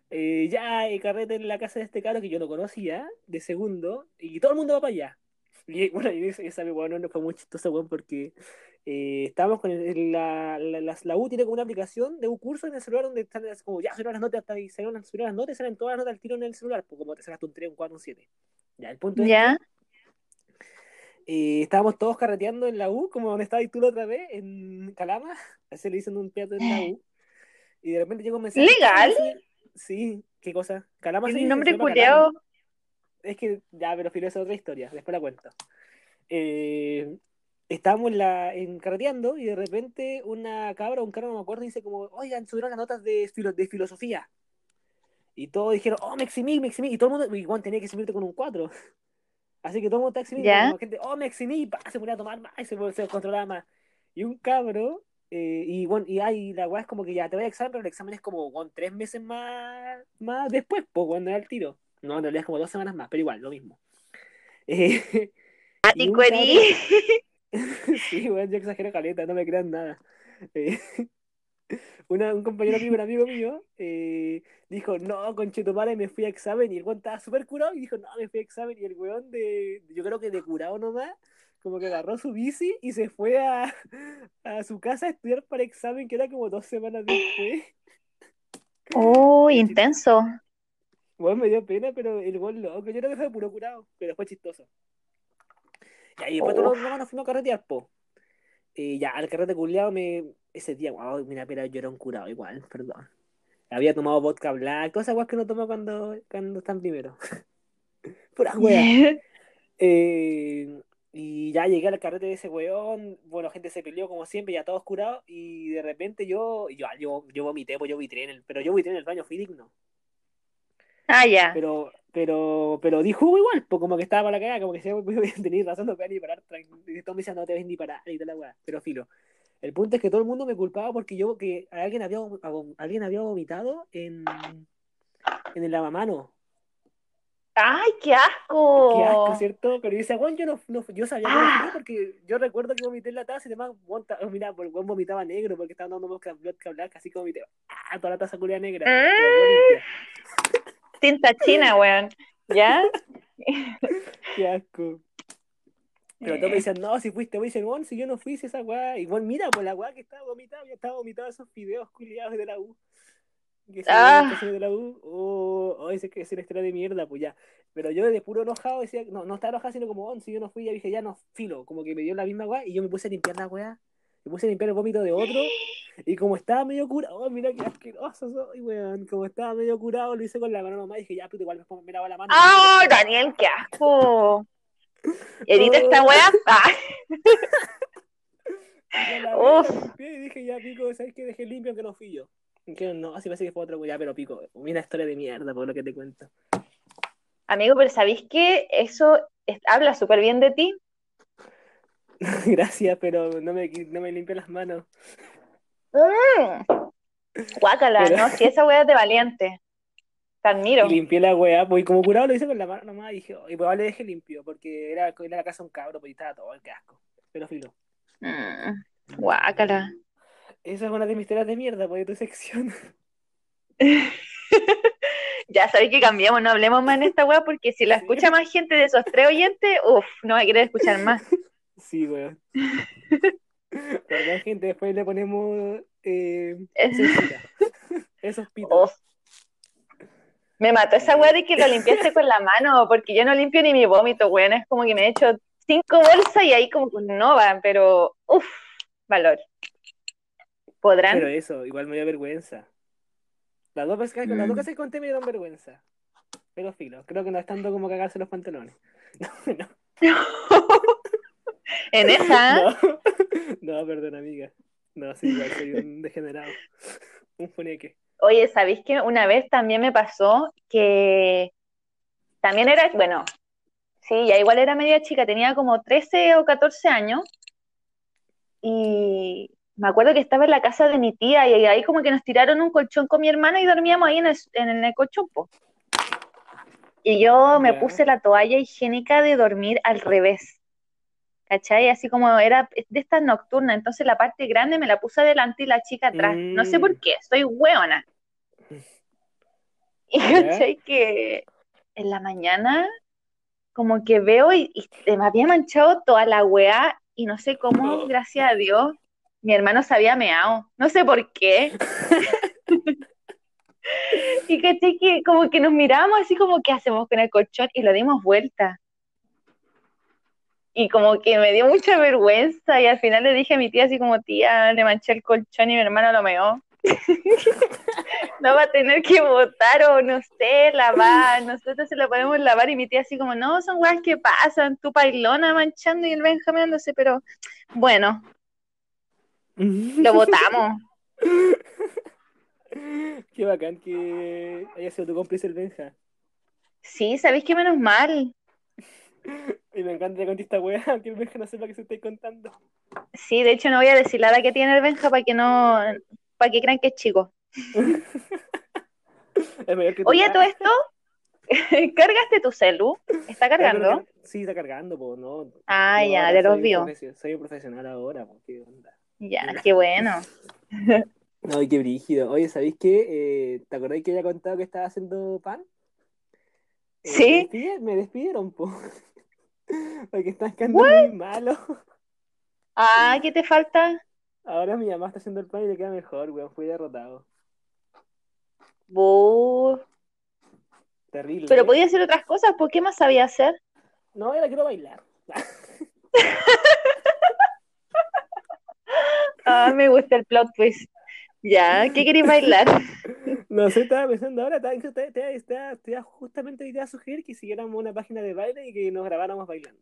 [SPEAKER 1] eh, ya, el carrete en la casa de este caro que yo no conocía, de segundo, y todo el mundo va para allá. Y bueno, y esa, esa weón no fue muy chistoso, weón, porque eh, estábamos con el- la, la, la, la U tiene como una aplicación de un curso en el celular donde están las- como ya salieron las notas, hasta ahí salieron las, salieron las notas, salen todas las notas al tiro en el celular, pues como te sacaste un 3, un 4, un 7. Ya, el punto es
[SPEAKER 2] ¿Ya?
[SPEAKER 1] que eh, estábamos todos carreteando en la U, como donde estabas tú la otra vez, en Calama, (laughs) así le dicen un teatro en la U, y de repente llegó un mensaje.
[SPEAKER 2] ¿Legal?
[SPEAKER 1] Sí, ¿qué cosa? Calama
[SPEAKER 2] El nombre culeado.
[SPEAKER 1] Es que, ya, pero filo, esa es otra historia, después la cuento. Eh, estábamos en, la, en carreteando y de repente una cabra, un carro, no me acuerdo, dice como, oigan, subieron las notas de, filo- de filosofía. Y todos dijeron, oh, me eximí, me eximí. Y todo el mundo, igual tenía que eximirte con un 4. (laughs) Así que todo el mundo está eximido. Como gente, oh, me eximí, pa, se ponía a tomar más y se, se controlaba más. Y un cabro, eh, y bueno, y ahí la weá es como que ya te voy a examen, pero el examen es como con tres meses más, más después, pues cuando era el tiro. No, en realidad es como dos semanas más, pero igual, lo mismo. (laughs) Eh, y cabro- (laughs) (laughs) sí, bueno, yo exagero caleta, no me crean nada. Eh, una- un compañero mío, un amigo mío, eh, dijo, no, conchetumare, me fui a examen, y el weón estaba súper curado, y dijo, no, me fui a examen, y el weón de, yo creo que de curado nomás, como que agarró su bici y se fue a, a su casa a estudiar para examen, que era como dos semanas después. (laughs)
[SPEAKER 2] Oh, intenso.
[SPEAKER 1] Bueno, me dio pena, pero el gol loco, yo creo que fue puro curado, pero fue chistoso. Y después todos los demás nos fuimos a carretear, po. Y ya, al carrete culiado me. Ese día, wow, mira, pero yo era un curado igual, perdón. Había tomado vodka black, weas que uno toma cuando, cuando están primero. (laughs) Pura wea. (laughs) Eh, y ya llegué al carrete de ese weón, bueno, gente se peleó como siempre, ya todos curados, y de repente yo, yo, yo, yo vomité, pues yo vomité en el, pero yo vomité en el baño, fui digno.
[SPEAKER 2] Ah, ya.
[SPEAKER 1] Pero, pero, pero di jugo igual, pues como que estaba para la cagada, como que se (laughs) tenéis razón, no te voy a ni parar, tranquilo. y todos me decían, no te ves ni parar, y toda la weá, pero filo. El punto es que todo el mundo me culpaba porque yo, que alguien había, alguien había vomitado en, en el lavamano.
[SPEAKER 2] ¡Ay, qué asco!
[SPEAKER 1] Qué asco, ¿cierto? Pero yo decía, bueno, yo no, no- yo sabía que no fui porque yo recuerdo que vomité en la taza y demás, ta- mira, el buen vomitaba negro porque estaba dando vodka vodka black, así que vomité, ah, toda la taza culia negra, limpia.
[SPEAKER 2] Tinta china, weón. ¿Ya? (laughs)
[SPEAKER 1] Qué asco. Pero todos me decían, no, si fuiste, me dicen, bueno, si yo no fui, si esa weá. Y bueno, mira, pues la weá que estaba vomitada, ya estaba vomitado esos videos culiados de la U. Que se
[SPEAKER 2] Ah.
[SPEAKER 1] que de la U. Oh, oh, ese que es una historia de mierda, pues ya. Pero yo de puro enojado decía, no, no estaba enojado, sino como, oh, si yo no fui, ya dije, ya no, filo. Como que me dio la misma weá y yo me puse a limpiar la weá. Me puse a limpiar el vómito de otro. Y como estaba medio curado, oh, mira qué asqueroso soy, weón. Como estaba medio curado, lo hice con la mano nomás y dije, ya, puto, igual me, me lavo la mano.
[SPEAKER 2] ¡Ah, Daniel, qué asco! (laughs) Edita esta weá. Ah, (laughs)
[SPEAKER 1] Y la
[SPEAKER 2] Uf.
[SPEAKER 1] y dije, ya pico, ¿sabes qué? Dejé limpio aunque no fui yo. Que no, así parece que fue otro, ya, pero pico, una historia de mierda por lo que te cuento.
[SPEAKER 2] Amigo, pero ¿sabéis que eso es- habla súper bien de ti? (laughs)
[SPEAKER 1] Gracias, pero no me, no me limpié las manos.
[SPEAKER 2] Mm. Guácala,
[SPEAKER 1] Pero-
[SPEAKER 2] ¿no? Si esa weá es de valiente. Te admiro.
[SPEAKER 1] Y limpié la weá, pues y como curado lo hice con la mano nomás y dije, y pues le dejé limpio, porque era, era la casa de un cabro, pues y estaba todo, qué asco. Pero filo.
[SPEAKER 2] Mm. Guácala.
[SPEAKER 1] Esa es una de mis historias de mierda, pues de tu sección. (laughs) (laughs)
[SPEAKER 2] Ya sabéis que cambiamos, no hablemos más en esta weá porque si la escucha más gente de esos tres oyentes, uff, no va a querer escuchar más. (laughs)
[SPEAKER 1] Sí, weón. Perdón, gente, después le ponemos eh. Esos pitos.
[SPEAKER 2] Me mató esa weá de que lo limpiaste con la mano, porque yo no limpio ni mi vómito, weón. Es como que me he hecho cinco bolsas y ahí como que no van, pero uff, valor. ¿Podrán?
[SPEAKER 1] Pero eso, igual me dio vergüenza. Las dos veces que, las
[SPEAKER 2] Mm.
[SPEAKER 1] dos veces que conté me dieron vergüenza. Pero filo, creo que no es tanto como cagarse los pantalones. (laughs) No, no, (laughs)
[SPEAKER 2] En esa,
[SPEAKER 1] no, (laughs) no, perdón, amiga. No, sí, igual soy un degenerado. Un funeque.
[SPEAKER 2] oye, ¿sabéis que una vez también me pasó que también era, bueno, sí, ya igual era media chica, tenía como 13 o 14 años y me acuerdo que estaba en la casa de mi tía y ahí como que nos tiraron un colchón con mi hermana y dormíamos ahí en el, en el colchón, po. Y yo me puse la toalla higiénica de dormir al revés. ¿Cachai? Así como era de estas nocturnas, entonces la parte grande me la puse adelante y la chica atrás. No sé
[SPEAKER 1] Mm.
[SPEAKER 2] por qué, soy hueona. (laughs) Y. ¿cachai? Que en la mañana como que veo y, me había manchado toda la weá y no sé cómo, gracias a Dios, mi hermano se había meado. No sé por qué. (laughs) y caché que como que nos miramos así como, ¿qué hacemos con el colchón? Y lo dimos vuelta. Y como que me dio mucha vergüenza y al final le dije a mi tía así como, tía, le manché el colchón y mi hermano lo meó. (laughs) no va a tener que botar o no sé, lavar, nosotros se lo podemos lavar y mi tía así como, no, son weas que pasan, tu pailona manchando y el Benjamín dándose, pero bueno, lo (laughs) botamos.
[SPEAKER 1] Qué bacán que haya sido tu cómplice el Benja.
[SPEAKER 2] Sí, ¿sabéis qué menos mal? (laughs)
[SPEAKER 1] Y me encanta que conté esta weá, (laughs) que el Benja no sepa que se estáis contando.
[SPEAKER 2] Sí, de hecho no voy a decir la edad que tiene el Benja para que no, para que crean que es chico.
[SPEAKER 1] Es que
[SPEAKER 2] Oye,
[SPEAKER 1] edad.
[SPEAKER 2] todo esto, ¿cargaste tu celu? ¿Está cargando?
[SPEAKER 1] Sí, está cargando, pues, ¿no?
[SPEAKER 2] Ah, ya, de los vio.
[SPEAKER 1] Soy un profesional ahora, pues, qué onda.
[SPEAKER 2] Ya, qué bueno. (laughs)
[SPEAKER 1] Ay, qué brígido. Oye, ¿sabéis qué? Eh, ¿te acordáis que había contado que estaba haciendo pan? Eh,
[SPEAKER 2] Sí.
[SPEAKER 1] Me, despide- me despidieron, po. (laughs) Porque están quedando muy malo. (laughs)
[SPEAKER 2] Ah, ¿qué te falta?
[SPEAKER 1] Ahora mi mamá está haciendo el pan y le queda mejor, weón. Fui derrotado.
[SPEAKER 2] Bu.
[SPEAKER 1] Terrible.
[SPEAKER 2] Pero
[SPEAKER 1] ¿eh?
[SPEAKER 2] podía hacer otras cosas, ¿por qué más sabía hacer?
[SPEAKER 1] No, ahora quiero bailar.
[SPEAKER 2] Ah, me gusta el plot twist. Ya, ¿qué queréis bailar? (laughs)
[SPEAKER 1] No sé, estaba pensando ahora, estaba- estaba justamente te iba a sugerir que siguiéramos una página de baile y que nos grabáramos bailando.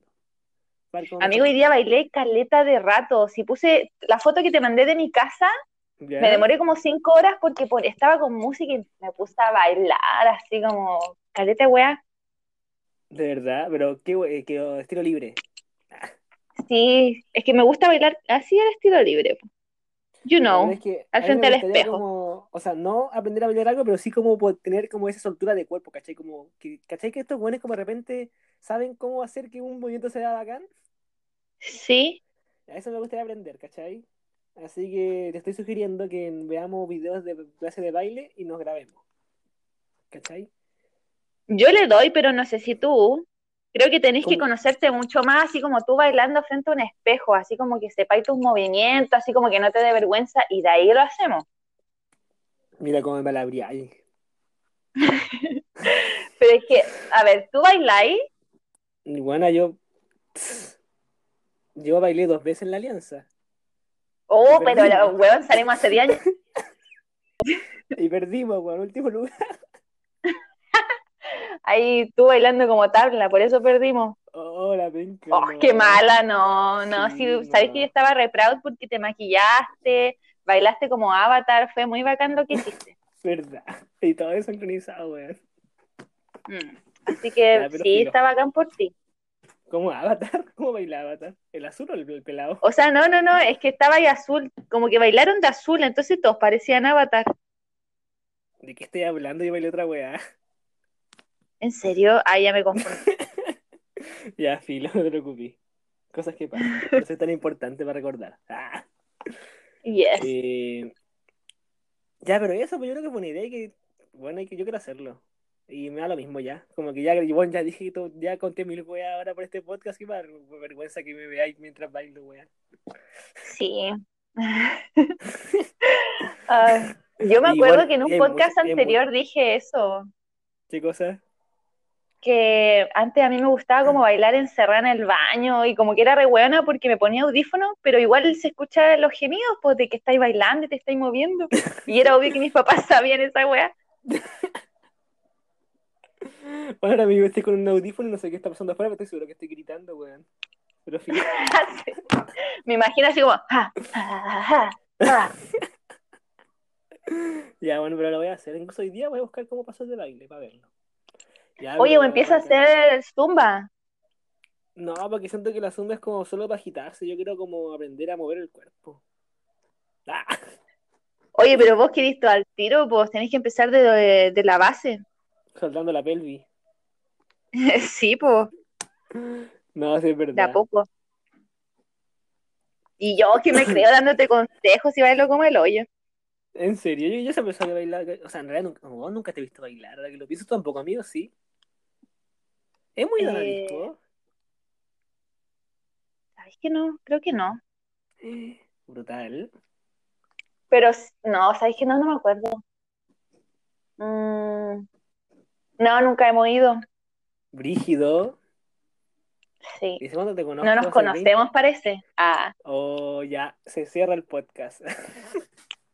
[SPEAKER 2] Amigo, hoy día bailé caleta de rato. Si puse la foto que te mandé de mi casa, me demoré como cinco horas porque por- estaba con música y me puse a bailar así como caleta wea.
[SPEAKER 1] De verdad, pero qué, we- qué estilo libre.
[SPEAKER 2] Sí, es que me gusta bailar así al estilo libre. po. You know,
[SPEAKER 1] es que
[SPEAKER 2] al frente del espejo.
[SPEAKER 1] como- o sea, no aprender a bailar algo, pero sí como tener como esa soltura de cuerpo, ¿cachai? Como que, ¿cachai? Que estos buenos como de repente saben cómo hacer que un movimiento sea bacán.
[SPEAKER 2] sí.
[SPEAKER 1] A eso me gustaría aprender, ¿cachai? Así que te estoy sugiriendo que veamos videos de clase de baile y nos grabemos. ¿Cachai?
[SPEAKER 2] Yo le doy, pero no sé si tú. Creo que tenés que conocerte mucho más, así como tú bailando frente a un espejo, así como que sepáis tus movimientos, así como que no te dé vergüenza, y de ahí lo hacemos.
[SPEAKER 1] Mira cómo me palabreáis. (laughs)
[SPEAKER 2] Pero es que, a ver, tú bailáis,
[SPEAKER 1] bueno, yo. Yo bailé dos veces en la alianza.
[SPEAKER 2] oh,
[SPEAKER 1] Y
[SPEAKER 2] pero weón, salimos hace 10 años. (laughs)
[SPEAKER 1] Y perdimos, weón, último lugar.
[SPEAKER 2] Ahí tú bailando como tabla, por eso perdimos.
[SPEAKER 1] Oh, la penca.
[SPEAKER 2] Oh, qué mala, no, no,
[SPEAKER 1] Sí,
[SPEAKER 2] sí, sabes
[SPEAKER 1] no.
[SPEAKER 2] que yo estaba re proud porque te maquillaste, bailaste como avatar, fue muy bacán lo que hiciste. (laughs)
[SPEAKER 1] Verdad. Y todo desincronizado, weón.
[SPEAKER 2] Mm. Así que
[SPEAKER 1] Ya,
[SPEAKER 2] sí,
[SPEAKER 1] filo.
[SPEAKER 2] está bacán por ti.
[SPEAKER 1] ¿Cómo Avatar? (laughs) ¿Cómo baila Avatar? ¿El azul o el, el pelado?
[SPEAKER 2] O sea, no, no, no, es que estaba ahí azul, como que bailaron de azul, entonces todos parecían avatar.
[SPEAKER 1] ¿De qué estoy hablando? Yo bailé otra weá.
[SPEAKER 2] ¿En serio? Ah, ya me confundí. (laughs)
[SPEAKER 1] Ya, filo, (laughs) no te preocupes. Cosas que pasan. No es tan importante para recordar. (laughs) Ah.
[SPEAKER 2] Yes.
[SPEAKER 1] Eh, ya, pero eso, pues yo creo que es buena idea y que, bueno, hay que, yo quiero hacerlo. Y me da lo mismo ya. Como que ya, bueno, ya dije, todo, ya conté mil weas ahora por este podcast y da vergüenza que me veáis mientras bailo, wea.
[SPEAKER 2] Sí. Ay, yo me
[SPEAKER 1] Y
[SPEAKER 2] acuerdo
[SPEAKER 1] bueno,
[SPEAKER 2] que en un podcast anterior dije eso,
[SPEAKER 1] ¿Qué cosa?
[SPEAKER 2] Que antes a mí me gustaba como bailar encerrada en el baño y como que era re hueona porque me ponía audífonos, pero igual se escuchaban los gemidos, pues de que estáis bailando y te estáis moviendo. (laughs) Y era obvio que mis papás sabían esa. (laughs)
[SPEAKER 1] Bueno, ahora mismo estoy con un audífono y no sé qué está pasando afuera, pero estoy seguro que estoy gritando, weón. Pero filo. (laughs)
[SPEAKER 2] Me imagino así como, "Ja, ja, ja, ja".
[SPEAKER 1] Ya, bueno, pero lo voy a hacer. Incluso hoy día voy a buscar cómo pasó de baile para verlo. Ya,
[SPEAKER 2] Oye, o empieza a hacer zumba.
[SPEAKER 1] No, porque siento que la zumba es como solo para agitarse. Yo quiero como aprender a mover el cuerpo. Ah,
[SPEAKER 2] Oye, pero vos que visto al tiro, pues tenés que empezar de, de- de la base. (laughs)
[SPEAKER 1] soltando la pelvis. (laughs)
[SPEAKER 2] sí, pues,
[SPEAKER 1] No, sí es
[SPEAKER 2] de a
[SPEAKER 1] verdad.
[SPEAKER 2] poco. Y yo que me creo (laughs) dándote consejos y bailo como el hoyo.
[SPEAKER 1] En serio, yo, yo siempre sabía bailar. O sea, en realidad nunca, no, nunca te he visto bailar. Ahora que lo pienso tampoco, amigo, sí. Es muy de
[SPEAKER 2] Eh. ¿sabes que no? Creo que no.
[SPEAKER 1] Brutal.
[SPEAKER 2] Pero no, ¿sabes que no? No me acuerdo. Mm, no, nunca hemos ido.
[SPEAKER 1] Brígido.
[SPEAKER 2] Sí.
[SPEAKER 1] ¿Y te conozco?
[SPEAKER 2] No nos
[SPEAKER 1] ¿Hace
[SPEAKER 2] conocemos, parece. Ah.
[SPEAKER 1] 20? Oh, ya, se cierra el podcast.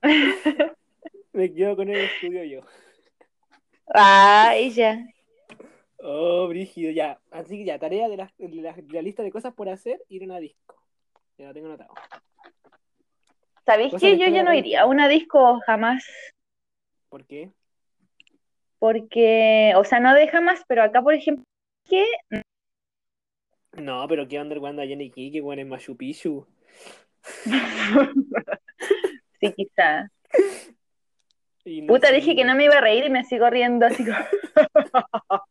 [SPEAKER 1] (laughs) Me quedo con el estudio yo.
[SPEAKER 2] Ay, ya.
[SPEAKER 1] Oh, brígido, ya. Así que ya, tarea de la, de la, de la lista de cosas por hacer, ir a una disco. Ya lo tengo anotado.
[SPEAKER 2] ¿Sabéis que
[SPEAKER 1] que
[SPEAKER 2] yo ya no iría a una disco jamás?
[SPEAKER 1] ¿Por qué?
[SPEAKER 2] Porque, o sea, no de jamás, pero acá, por ejemplo, que
[SPEAKER 1] No, pero qué cuando allá en Iquique, bueno, en Machu Picchu. (laughs)
[SPEAKER 2] sí, quizá. (laughs)
[SPEAKER 1] No
[SPEAKER 2] Puta, dije que no me iba a reír y me sigo riendo así como, (laughs)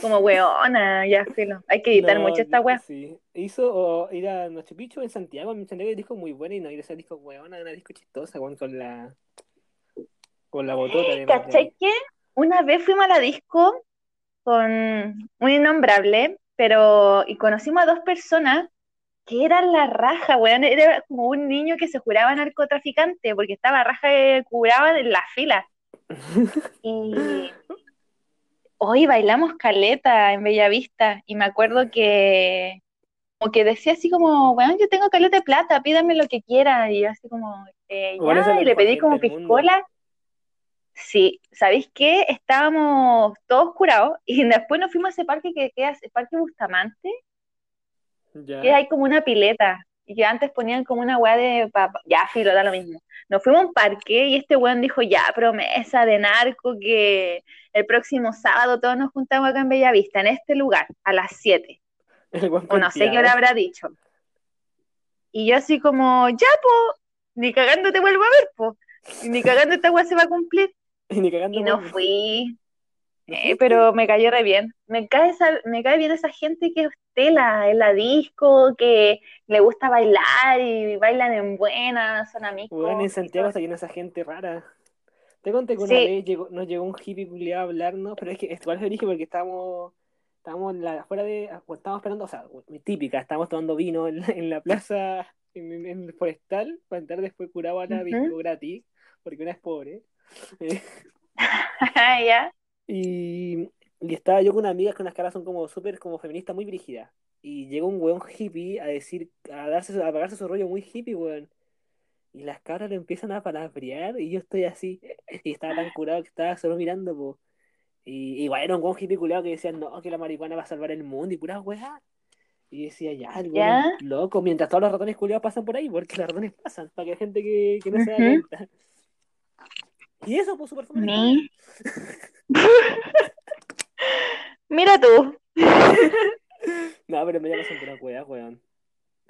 [SPEAKER 2] como weona, ya filo. Hay que editar
[SPEAKER 1] No,
[SPEAKER 2] mucho esta wea.
[SPEAKER 1] Sí. Hizo o, ir a Machu Picchu en Santiago. En Santiago disco muy buena y no ir a esa disco huevona, una disco chistosa, weón, con la con la botota de
[SPEAKER 2] ¿Cachai que una vez fuimos a la disco con un innombrable, pero y conocimos a dos personas que eran la raja, weón? Era como un niño que se juraba narcotraficante porque estaba raja que curaban en la fila. (laughs) Y hoy bailamos caleta en Bellavista y me acuerdo que como que decía así como, weón, yo tengo caleta de plata, pídame lo que quiera y yo así como, eh,
[SPEAKER 1] Bueno,
[SPEAKER 2] ya, y le pedí como
[SPEAKER 1] mundo.
[SPEAKER 2] piscola. Sí, ¿sabéis qué? Estábamos todos curados y (laughs) después nos fuimos a ese parque que queda, el Parque Bustamante,
[SPEAKER 1] Ya.
[SPEAKER 2] que hay como una pileta y que antes ponían como una weá de papa. Ya, filo, da lo mismo. Nos fuimos a un parque y este weón dijo, ya, promesa de narco que el próximo sábado todos nos juntamos acá en Bellavista, en este lugar, a las 7. (laughs)
[SPEAKER 1] El buen
[SPEAKER 2] O no sé qué hora habrá dicho. Y yo así como, ya, po, ni cagando te vuelvo a ver, po. Y ni cagando esta weá se va a cumplir. (laughs)
[SPEAKER 1] Y ni cagando
[SPEAKER 2] Y no fui.
[SPEAKER 1] ¿No
[SPEAKER 2] Eh, pero me cayó re bien. Me cae, esa, me cae bien esa gente que es tela en la disco, que le gusta bailar y bailan en buena, son amigos.
[SPEAKER 1] Weón, en Santiago está lleno de esa gente rara. Te conté que una
[SPEAKER 2] Sí.
[SPEAKER 1] vez llegó, nos llegó un hippie culiado a hablarnos, pero es que igual se dije porque estábamos, estábamos la, afuera de, o estábamos esperando, o sea, muy típica, estábamos tomando vino en la, en la plaza, en, en el forestal, para entrar después curado a la
[SPEAKER 2] Ujú.
[SPEAKER 1] disco gratis, porque una es pobre. Eh, (laughs)
[SPEAKER 2] ya.
[SPEAKER 1] Y, y estaba yo con una amiga con unas caras son como súper como feministas muy brígidas. Y llegó un weón hippie a decir, a darse, su- a pagarse su rollo muy hippie, weón. Y las cabras le empiezan a palabrear y yo estoy así. (laughs) Y estaba tan curado que estaba solo mirando, po. Y igual era un weón hippie culiado que decía, no, que la marihuana va a salvar el mundo y pura weá. Y decía, ya, el weón loco, mientras todos los ratones culiados pasan por ahí, porque los ratones pasan, para que hay gente que, que no se da cuenta. Y eso, pues, súper historia. (laughs)
[SPEAKER 2] Mira tú.
[SPEAKER 1] No, pero me llama son puras weas, weón.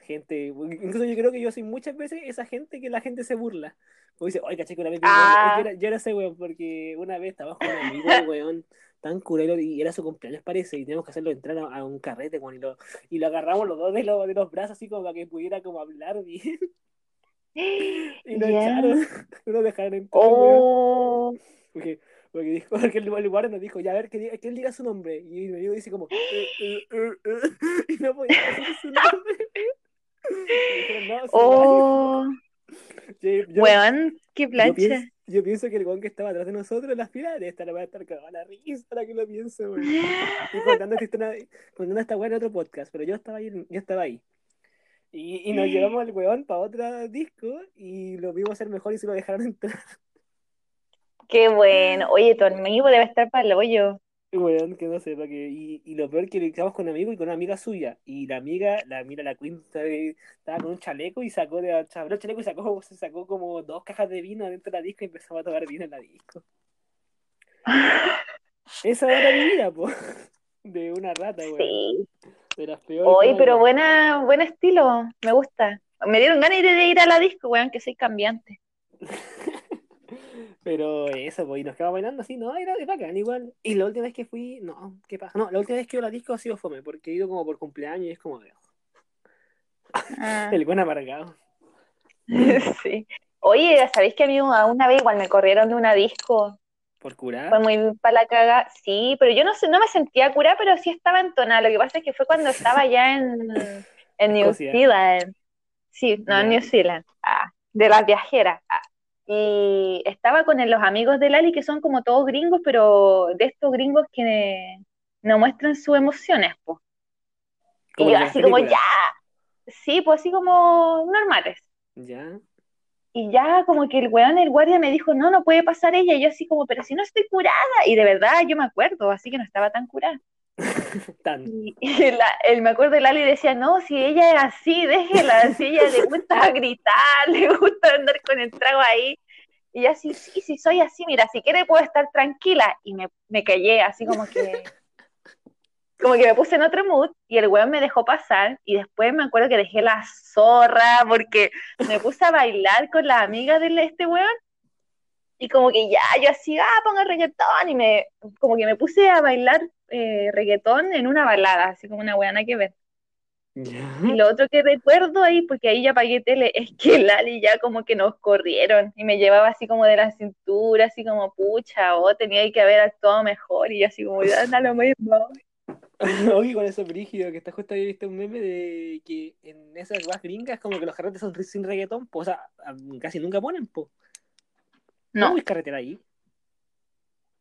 [SPEAKER 1] Gente, incluso yo creo que yo soy muchas veces esa gente que la gente se burla. Porque dice, oye, caché que una vez weón",
[SPEAKER 2] Ah.
[SPEAKER 1] yo, era, yo era ese weón, porque una vez estaba con un amigo, weón, tan curero, y era su cumpleaños parece, y teníamos que hacerlo entrar a, a un carrete, weón, y lo, y lo agarramos los dos de los, de los brazos así como para que pudiera como hablar bien. Y (laughs) lo
[SPEAKER 2] Ya.
[SPEAKER 1] echaron, (laughs) no lo dejaron entrar, weón.
[SPEAKER 2] Oh.
[SPEAKER 1] Porque, porque dijo, (laughs) porque el, el guardia nos dijo, ya a ver, que, diga- que él diga su nombre. Y mi amigo dice como, "Eh, eh, eh, eh", (laughs) y no podía decir su nombre. (laughs) Y dijeron, no, sí,
[SPEAKER 2] Oh.
[SPEAKER 1] Yo, yo-
[SPEAKER 2] Weón, qué
[SPEAKER 1] yo
[SPEAKER 2] plancha.
[SPEAKER 1] pienso, yo pienso que el weón que estaba atrás de nosotros en las filas debe estar, va a estar cagado a la risa ahora que lo pienso, weón. Y contando esta, historia- contando esta weá en otro podcast, pero yo estaba ahí, yo estaba ahí. Y, y nos llevamos al weón para otro disco y lo vimos hacer mejor y se lo dejaron entrar.
[SPEAKER 2] Qué bueno. (laughs) Oye, tu amigo debe estar para el hoyo.
[SPEAKER 1] Weón, que no sepa que. Y, y lo peor que le estábamos con un amigo y con una amiga suya. Y la amiga, la mira la Queen, estaba con un chaleco y sacó de el chaleco y sacó, se sacó como dos cajas de vino dentro de la disco y empezamos a tomar vino en la disco. (laughs) Esa era mi vida, po. (laughs) De una rata, weón.
[SPEAKER 2] Sí.
[SPEAKER 1] De las peores.
[SPEAKER 2] Oye, pero buena, buen estilo. Me gusta. Me dieron ganas de ir, de ir a la disco, weón, que soy cambiante.
[SPEAKER 1] Pero eso, pues, y nos quedamos bailando así, no, era, era bacán igual. Y la última vez que fui, no, ¿qué pasa? No, la última vez que iba a la disco ha sido fome, porque he ido como por cumpleaños y es como de.
[SPEAKER 2] Ah. (laughs)
[SPEAKER 1] El buen amargado. (laughs)
[SPEAKER 2] Sí. Oye, ¿sabéis que a mí una vez igual me corrieron de una disco?
[SPEAKER 1] Por curar.
[SPEAKER 2] Fue muy para la caga. Sí, pero yo no sé, no me sentía cura, pero sí estaba entonada. Lo que pasa es que fue cuando (laughs) estaba ya en, En New. Zealand. Sí, no, en New Zealand. Ah, de las viajeras. Ah. Y estaba con los amigos de Lali, que son como todos gringos, pero de estos gringos que no muestran sus emociones, pues. Y yo así como, ya. Sí, pues así como normales.
[SPEAKER 1] Ya.
[SPEAKER 2] Y ya como que el weón, el guardia me dijo, no, no puede pasar ella. Y yo así como, pero si no estoy curada. Y de verdad yo me acuerdo, así que no estaba tan curada. (laughs) Y, (laughs) el, me acuerdo de Lali decía, no, si ella es así, déjela, si ella le gusta (laughs) gritar, le gusta andar con el trago ahí. Y así, sí, sí, soy así, mira, si quiere puedo estar tranquila. Y me, me callé, así como que, como que me puse en otro mood y el weón me dejó pasar. Y después me acuerdo que dejé la zorra porque me puse a bailar con la amiga de este weón. Y como que ya, yo así, ah, ponga reggaetón. Y me, como que me puse a bailar eh, reggaetón en una balada, así como una weana que ver.
[SPEAKER 1] Ya.
[SPEAKER 2] Y lo otro que recuerdo ahí, porque ahí ya pagué tele, (laughs) es que Lali ya como que nos corrieron y me llevaba así como de la cintura, así como pucha, o tenía que haber actuado mejor y así como, ya anda lo mismo. (laughs)
[SPEAKER 1] Oye, con eso brígido, que está justo había visto un meme de que en esas guas gringas como que los carretes son sin reggaetón, pues, o sea, casi nunca ponen, pues.
[SPEAKER 2] No,
[SPEAKER 1] ¿Cómo es carretera ahí?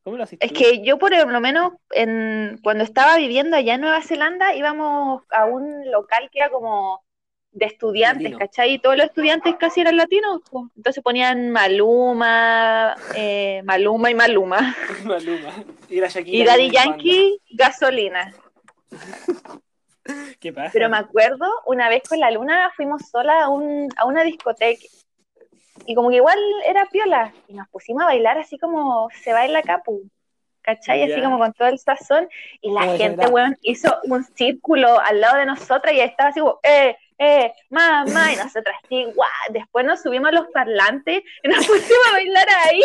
[SPEAKER 1] ¿Cómo lo haces
[SPEAKER 2] es
[SPEAKER 1] tú?
[SPEAKER 2] que yo por lo menos en, cuando estaba viviendo allá en Nueva Zelanda íbamos a un local que era como de estudiantes,
[SPEAKER 1] Latino.
[SPEAKER 2] ¿cachai? Y todos los estudiantes casi eran latinos, pues. entonces ponían Maluma, eh, Maluma y Maluma. (laughs)
[SPEAKER 1] Maluma. Y la Shakira.
[SPEAKER 2] Y Daddy Yankee, gasolina. (laughs)
[SPEAKER 1] ¿Qué pasa?
[SPEAKER 2] Pero me acuerdo, una vez con la luna fuimos sola a, un, a una discoteca y como que igual era piola y nos pusimos a bailar así como se baila capu, ¿cachai? Así
[SPEAKER 1] Ya.
[SPEAKER 2] como con todo el sazón y la
[SPEAKER 1] Como
[SPEAKER 2] gente, weón, hizo un círculo al lado de nosotras y ahí estaba así como, eh, eh, mamá, y nosotras así, guau. Después nos subimos a los parlantes y nos (laughs) pusimos a bailar ahí.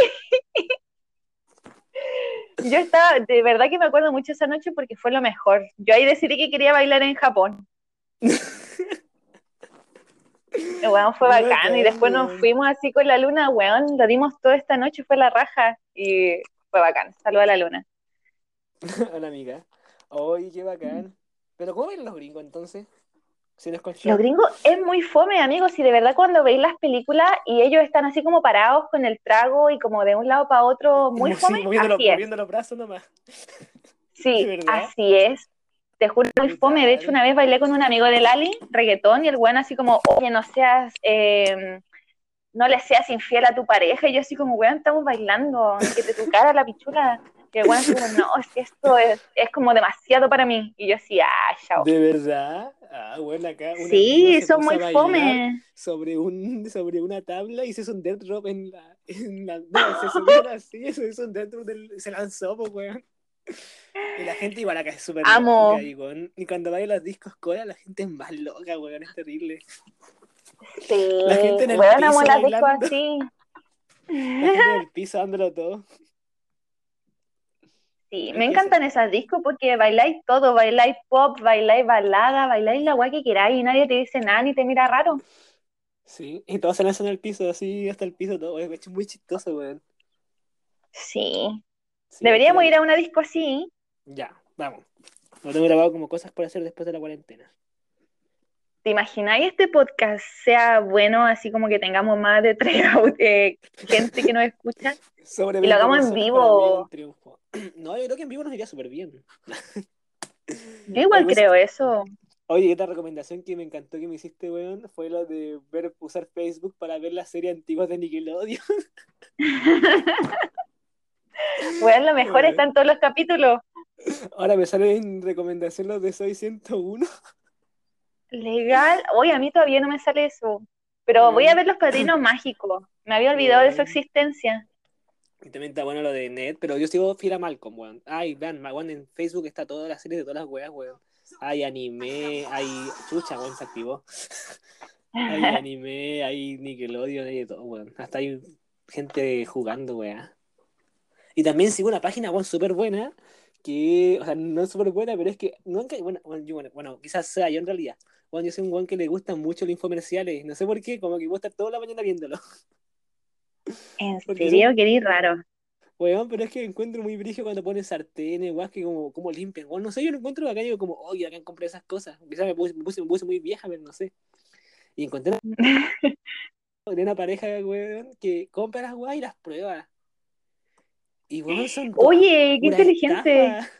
[SPEAKER 2] Yo estaba, de verdad que me acuerdo mucho esa noche porque fue lo mejor. Yo ahí decidí que quería bailar en Japón. (laughs) Weón fue bacán y después nos fuimos así con la luna, weón, lo dimos toda esta noche, fue la raja y fue bacán. Saludos a la luna. (laughs)
[SPEAKER 1] Hola, amiga. Oye, qué bacán. Pero ¿cómo ven los gringos entonces? Si no es con
[SPEAKER 2] Los gringos es muy fome, amigos, y de verdad cuando veis las películas y ellos están así como parados con el trago y como de un lado para otro, muy (laughs)
[SPEAKER 1] Sí,
[SPEAKER 2] fome,
[SPEAKER 1] moviendo, los,
[SPEAKER 2] así es.
[SPEAKER 1] moviendo los brazos nomás. (laughs)
[SPEAKER 2] Sí, así es. Te juro, muy fome. De hecho, una vez bailé con un amigo de Lali, reggaetón, y el weón así como, oye, no seas, eh, no le seas infiel a tu pareja. Y yo así como, weón, estamos bailando, que te tu cara la pichula. Y el weón así como, no, es que esto es, es como demasiado para mí. Y yo así, ah, chao.
[SPEAKER 1] ¿De verdad? Ah, bueno, acá un amigo
[SPEAKER 2] Sí, son muy fome.
[SPEAKER 1] sobre un sobre una tabla y se hizo un dead drop en la, en la no, se subió así, (laughs) se hizo un dead drop del, se lanzó, pues weón. Y la gente igual acá es súper
[SPEAKER 2] Amo.
[SPEAKER 1] loca, y, cuando bailan los discos cola la gente es más loca, weón, es terrible.
[SPEAKER 2] Sí,
[SPEAKER 1] La gente en el
[SPEAKER 2] weón,
[SPEAKER 1] piso
[SPEAKER 2] amo discos así.
[SPEAKER 1] La gente en el piso dándolo todo.
[SPEAKER 2] Sí, me encantan esas discos porque bailáis todo, bailáis pop, bailáis balada, bailáis la guay que queráis y nadie te dice nada ni te mira raro.
[SPEAKER 1] Sí, y todos se lanzan al piso, así hasta el piso todo, weón, es muy chistoso, weón.
[SPEAKER 2] Sí,
[SPEAKER 1] Sí,
[SPEAKER 2] deberíamos ir a una disco así.
[SPEAKER 1] Ya, vamos. Lo tengo grabado como cosas por hacer después de la cuarentena.
[SPEAKER 2] ¿Te imagináis este podcast sea bueno, así como que tengamos más de tres (laughs) eh, gente que nos escucha? (laughs)
[SPEAKER 1] Sobre
[SPEAKER 2] Y lo
[SPEAKER 1] 20
[SPEAKER 2] hagamos en vivo. (clears throat)
[SPEAKER 1] No, yo creo que en vivo nos iría súper bien. (laughs)
[SPEAKER 2] Yo igual
[SPEAKER 1] Algo
[SPEAKER 2] creo eso.
[SPEAKER 1] Oye, esta recomendación que me encantó que me hiciste, weón, fue lo de ver, usar Facebook para ver las series antiguas de Nickelodeon. (laughs)
[SPEAKER 2] Bueno, lo mejor
[SPEAKER 1] Bueno.
[SPEAKER 2] está en todos los capítulos.
[SPEAKER 1] Ahora me sale en recomendación los de Soy 101.
[SPEAKER 2] Legal. Oye, a mí todavía no me sale eso. Pero voy a ver los padrinos mágicos. Me había olvidado de su existencia.
[SPEAKER 1] Y también está bueno lo de Ned, pero yo sigo fiel a Malcolm, weón. Ay, vean, weón, en Facebook está todas las series de todas las weas, weón. Hay anime, hay. Chucha, weón, se activó. (laughs) Hay (laughs) anime, hay Nickelodeon, hay de todo, weón. Hasta hay gente jugando, weón. Y también sigo una página, weón, súper buena, que, o sea, no es súper buena, pero es que, nunca, bueno, bueno, yo- bueno, bueno, quizás sea yo en realidad. Bueno, yo soy un weón que le gustan mucho los infomerciales, no sé por qué, como que voy a estar toda la mañana viéndolo. (laughs)
[SPEAKER 2] ¿En serio? Qué raro.
[SPEAKER 1] Weón, pero es que encuentro muy brillo cuando ponen sartenes, weón, que como, como limpian. Weón, no sé, yo lo encuentro acá y digo como, oye, acá compré esas cosas. Quizás me puse, me, puse, me puse muy vieja, pero no sé. Y encontré de (laughs) una pareja, weón, que compra las weas y las prueba. Y weón, son.
[SPEAKER 2] Oye, qué inteligente.
[SPEAKER 1] estafa.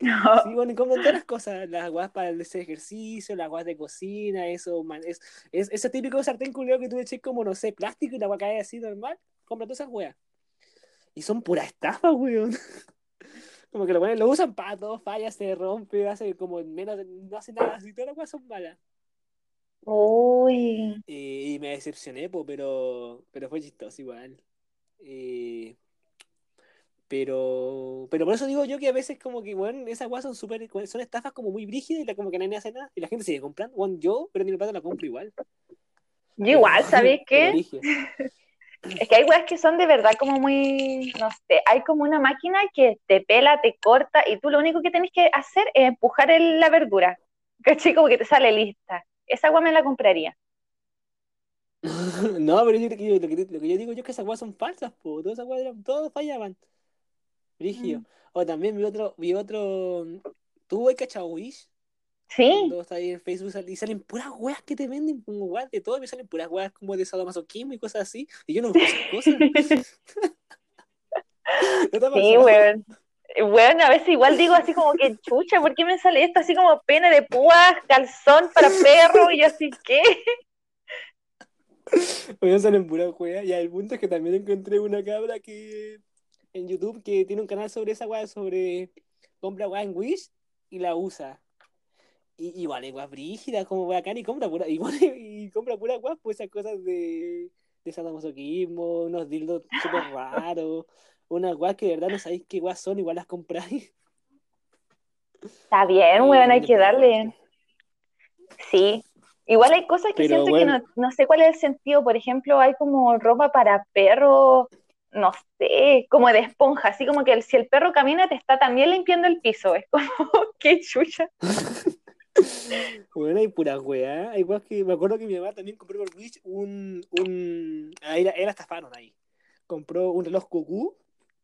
[SPEAKER 2] No. (laughs)
[SPEAKER 1] Sí, bueno, y compran todas las cosas, las guas para ese ejercicio, las guas de cocina, eso, man, es, es ese típico sartén culiao que tú eches como, no sé, plástico y la agua cae así normal, compra todas esas weas. Y son pura estafa, weón. (laughs) Como que lo, ponen- lo usan para todo, falla, se rompe, hace como en menos, no hace nada, así todas las weas son malas.
[SPEAKER 2] Uy.
[SPEAKER 1] Y, y me decepcioné, po, pero, pero fue chistoso igual. Eh, pero, pero por eso digo yo que a veces como que, bueno, esas weas son súper, son estafas como muy brígidas y la, como que nadie hace nada. Y la gente sigue comprando. Bueno, yo, pero ni mi plata la compro igual.
[SPEAKER 2] Yo igual, (laughs) ¿sabes
[SPEAKER 1] Pero
[SPEAKER 2] qué? (laughs) Es que hay weas que son de verdad como muy, no sé, hay como una máquina que te pela, te corta y tú lo único que tenés que hacer es empujar el- la verdura. ¿Cachai? Como que te sale lista. Esa agua me la compraría. (laughs)
[SPEAKER 1] No, pero yo, lo, que, lo que yo digo yo es que esas weas son falsas, po. Todas esas weas eran- todos fallaban. Brígido.
[SPEAKER 2] Mm.
[SPEAKER 1] O también vi otro, vi otro. ¿Tú hay cachado Wish?
[SPEAKER 2] Sí,
[SPEAKER 1] Cuando está ahí en Facebook y salen puras weas que te venden como weas de todo, y me salen puras weas como de sadomasoquismo y cosas así. Y yo no busco esas cosas. (laughs) (laughs) ¿No te ha
[SPEAKER 2] sí, weón. Weón, a veces igual digo así como que chucha, ¿por qué me sale esto así como pene de púas, calzón para perro? Y así, ¿qué? (laughs)
[SPEAKER 1] Me salen puras weas. Y el punto es que también encontré una cabra que en YouTube que tiene un canal sobre esa wea, sobre compra wea en Wish y la usa. Y igual es wea brígida, como bacán, y compra pura, (laughs) igual, y compra pura wea, pues esas cosas de, de sadomasoquismo, unos dildos súper raros, unas weas que de verdad no sabéis qué weas son, igual las compráis.
[SPEAKER 2] Está bien,
[SPEAKER 1] Y
[SPEAKER 2] weón, hay que darle. Sí. Igual hay cosas que
[SPEAKER 1] Pero
[SPEAKER 2] siento
[SPEAKER 1] bueno.
[SPEAKER 2] que no, no sé cuál es el sentido. Por ejemplo, hay como ropa para perro, no sé, como de esponja, así como que el- si el perro camina te está también limpiando el piso. Es como, (laughs) qué chucha.
[SPEAKER 1] Bueno, hay puras weas. Hay weas que me acuerdo que mi mamá también compró por Wish un. un... Ahí la, ahí la estafaron ahí. Compró un reloj cucú.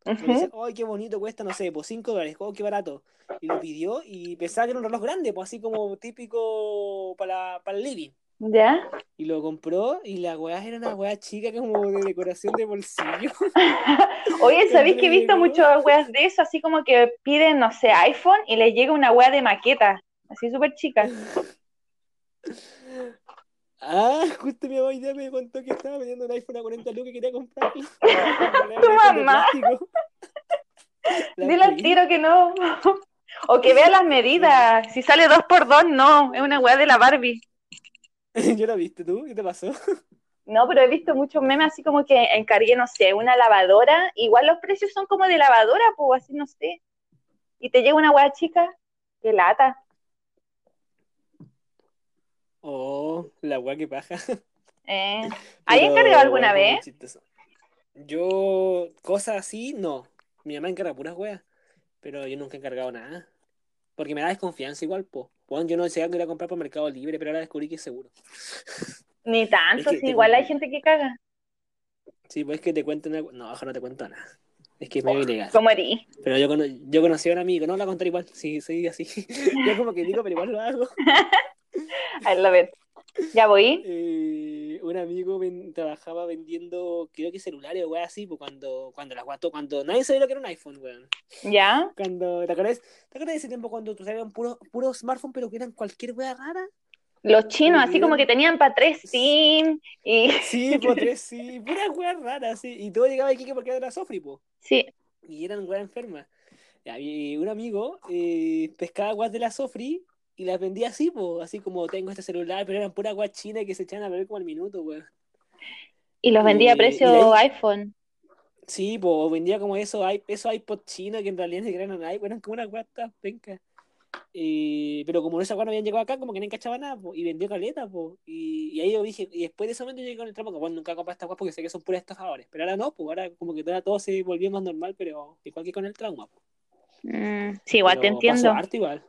[SPEAKER 1] Dice, ¡ay, qué bonito cuesta! No sé, pues 5 dólares, ¡oh, qué barato! Y lo pidió y pensaba que era un reloj grande, pues así como típico para, para el living.
[SPEAKER 2] ¿Ya?
[SPEAKER 1] Y lo compró y la weá era una weá chica como de decoración de bolsillo. (laughs)
[SPEAKER 2] Oye, (laughs) ¿sabéis que he visto muchas weas de eso? Así como que piden, no sé, iPhone y les llega una wea de maqueta, así súper chica. (laughs)
[SPEAKER 1] Ah, justo mi mamá día me contó que estaba vendiendo un iPhone a 40 lucas y quería comprarlo.
[SPEAKER 2] Tu mamá. Dile al tiro que no. O que vea las medidas. Si sale dos por dos, no. Es una weá de la Barbie. (laughs)
[SPEAKER 1] Yo la viste tú, ¿qué te pasó?
[SPEAKER 2] No, pero he visto muchos memes así como que encargué, no sé, una lavadora. Igual los precios son como de lavadora, pues así, no sé. Y te llega una weá chica. Qué lata.
[SPEAKER 1] Oh, la weá que paja.
[SPEAKER 2] Eh. (laughs) ¿Hay encargado alguna vez?
[SPEAKER 1] Yo, cosas así, no. Mi mamá encarga puras weas. Pero yo nunca he encargado nada. Porque me da desconfianza igual, po. Bueno, yo no sé que ir a comprar por Mercado Libre, pero ahora descubrí que es seguro. (laughs)
[SPEAKER 2] Ni tanto,
[SPEAKER 1] Es que
[SPEAKER 2] sí, igual hay gente que caga.
[SPEAKER 1] Sí, pues es que te cuenten algo. No, ojalá no te cuento nada. Es que es medio ilegal.
[SPEAKER 2] ¿Cómo erí?
[SPEAKER 1] Pero yo, cono- yo conocí a un amigo, no la contaré igual, sí, soy así. (laughs) Yo como que digo, pero igual lo hago. (laughs)
[SPEAKER 2] A ver. Ya voy.
[SPEAKER 1] Eh, un amigo ven- trabajaba vendiendo, creo que celulares o weas así, pues cuando, cuando las guató, cuando nadie sabía lo que era un iPhone, weón.
[SPEAKER 2] ¿Ya?
[SPEAKER 1] Cuando, ¿te acuerdas? ¿Te acuerdas de ese tiempo cuando tú salían puros puro smartphone, pero que eran cualquier wea rara?
[SPEAKER 2] Los chinos, así como que tenían para tres SIM. Y
[SPEAKER 1] Sí, (laughs) pues tres, sí, puras weas raras, sí. Y todo llegaba aquí porque era Sofri, pues.
[SPEAKER 2] sí.
[SPEAKER 1] Y eran weas enfermas. Y un amigo eh, pescaba weas de la Sofri y las vendía así, pues, así como tengo este celular, pero eran puras weas chinas que se echaban a ver como al minuto, weón.
[SPEAKER 2] Y los vendía a precio
[SPEAKER 1] ahí-
[SPEAKER 2] iPhone.
[SPEAKER 1] Sí, pues vendía como esos, esos iPod chinos que en realidad ni eran iPod, eran como unas guatas pencas. Eh, pero como esas weas no habían llegado acá, como que no encachaba nada, po, y vendió caleta, po. Y, y ahí yo dije, y después de ese momento yo llegué con el tramo, que bueno, nunca compré estas weas porque sé que son puros estafadores. Pero ahora no, pues ahora como que todo, todo se volvió más normal, pero igual que con el trauma, po.
[SPEAKER 2] Mm, sí, igual te
[SPEAKER 1] Pero
[SPEAKER 2] entiendo.
[SPEAKER 1] harto igual.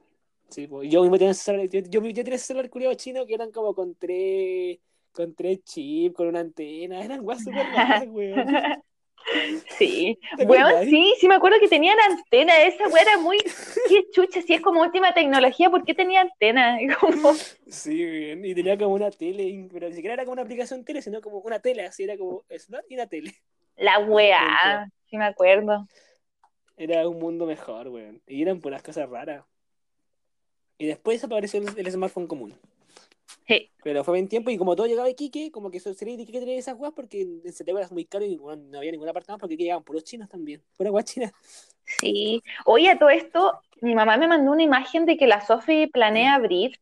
[SPEAKER 1] Sí, pues yo mismo tenía ese celular, yo, yo, yo tenía celular culiado chino que eran como con tres, con tres chips, con una antena, eran weas súper raras, (laughs) weón.
[SPEAKER 2] Sí, (laughs)
[SPEAKER 1] ¿Te
[SPEAKER 2] weón, sí, sí me acuerdo que tenían antena, esa weá era muy, (laughs) qué chucha, si es como última tecnología, ¿por qué tenía antena? Como,
[SPEAKER 1] Sí, bien. Y tenía como una tele, pero ni siquiera era como una aplicación tele, sino como una tele, así era como Smart y una tele.
[SPEAKER 2] la weá, sí me acuerdo.
[SPEAKER 1] Era un mundo mejor, weón. Y eran puras cosas raras. Y después apareció el, el smartphone común.
[SPEAKER 2] Sí.
[SPEAKER 1] Pero fue bien tiempo y como todo llegaba a Iquique, como que eso sería de Iquique tener esas weas porque en Santiago era muy caro y no había ninguna parte más porque aquí llegaban puros chinos también. Pura wea china.
[SPEAKER 2] Sí. Oye, a todo esto, mi mamá me mandó una imagen de que la Sofi planea abrir.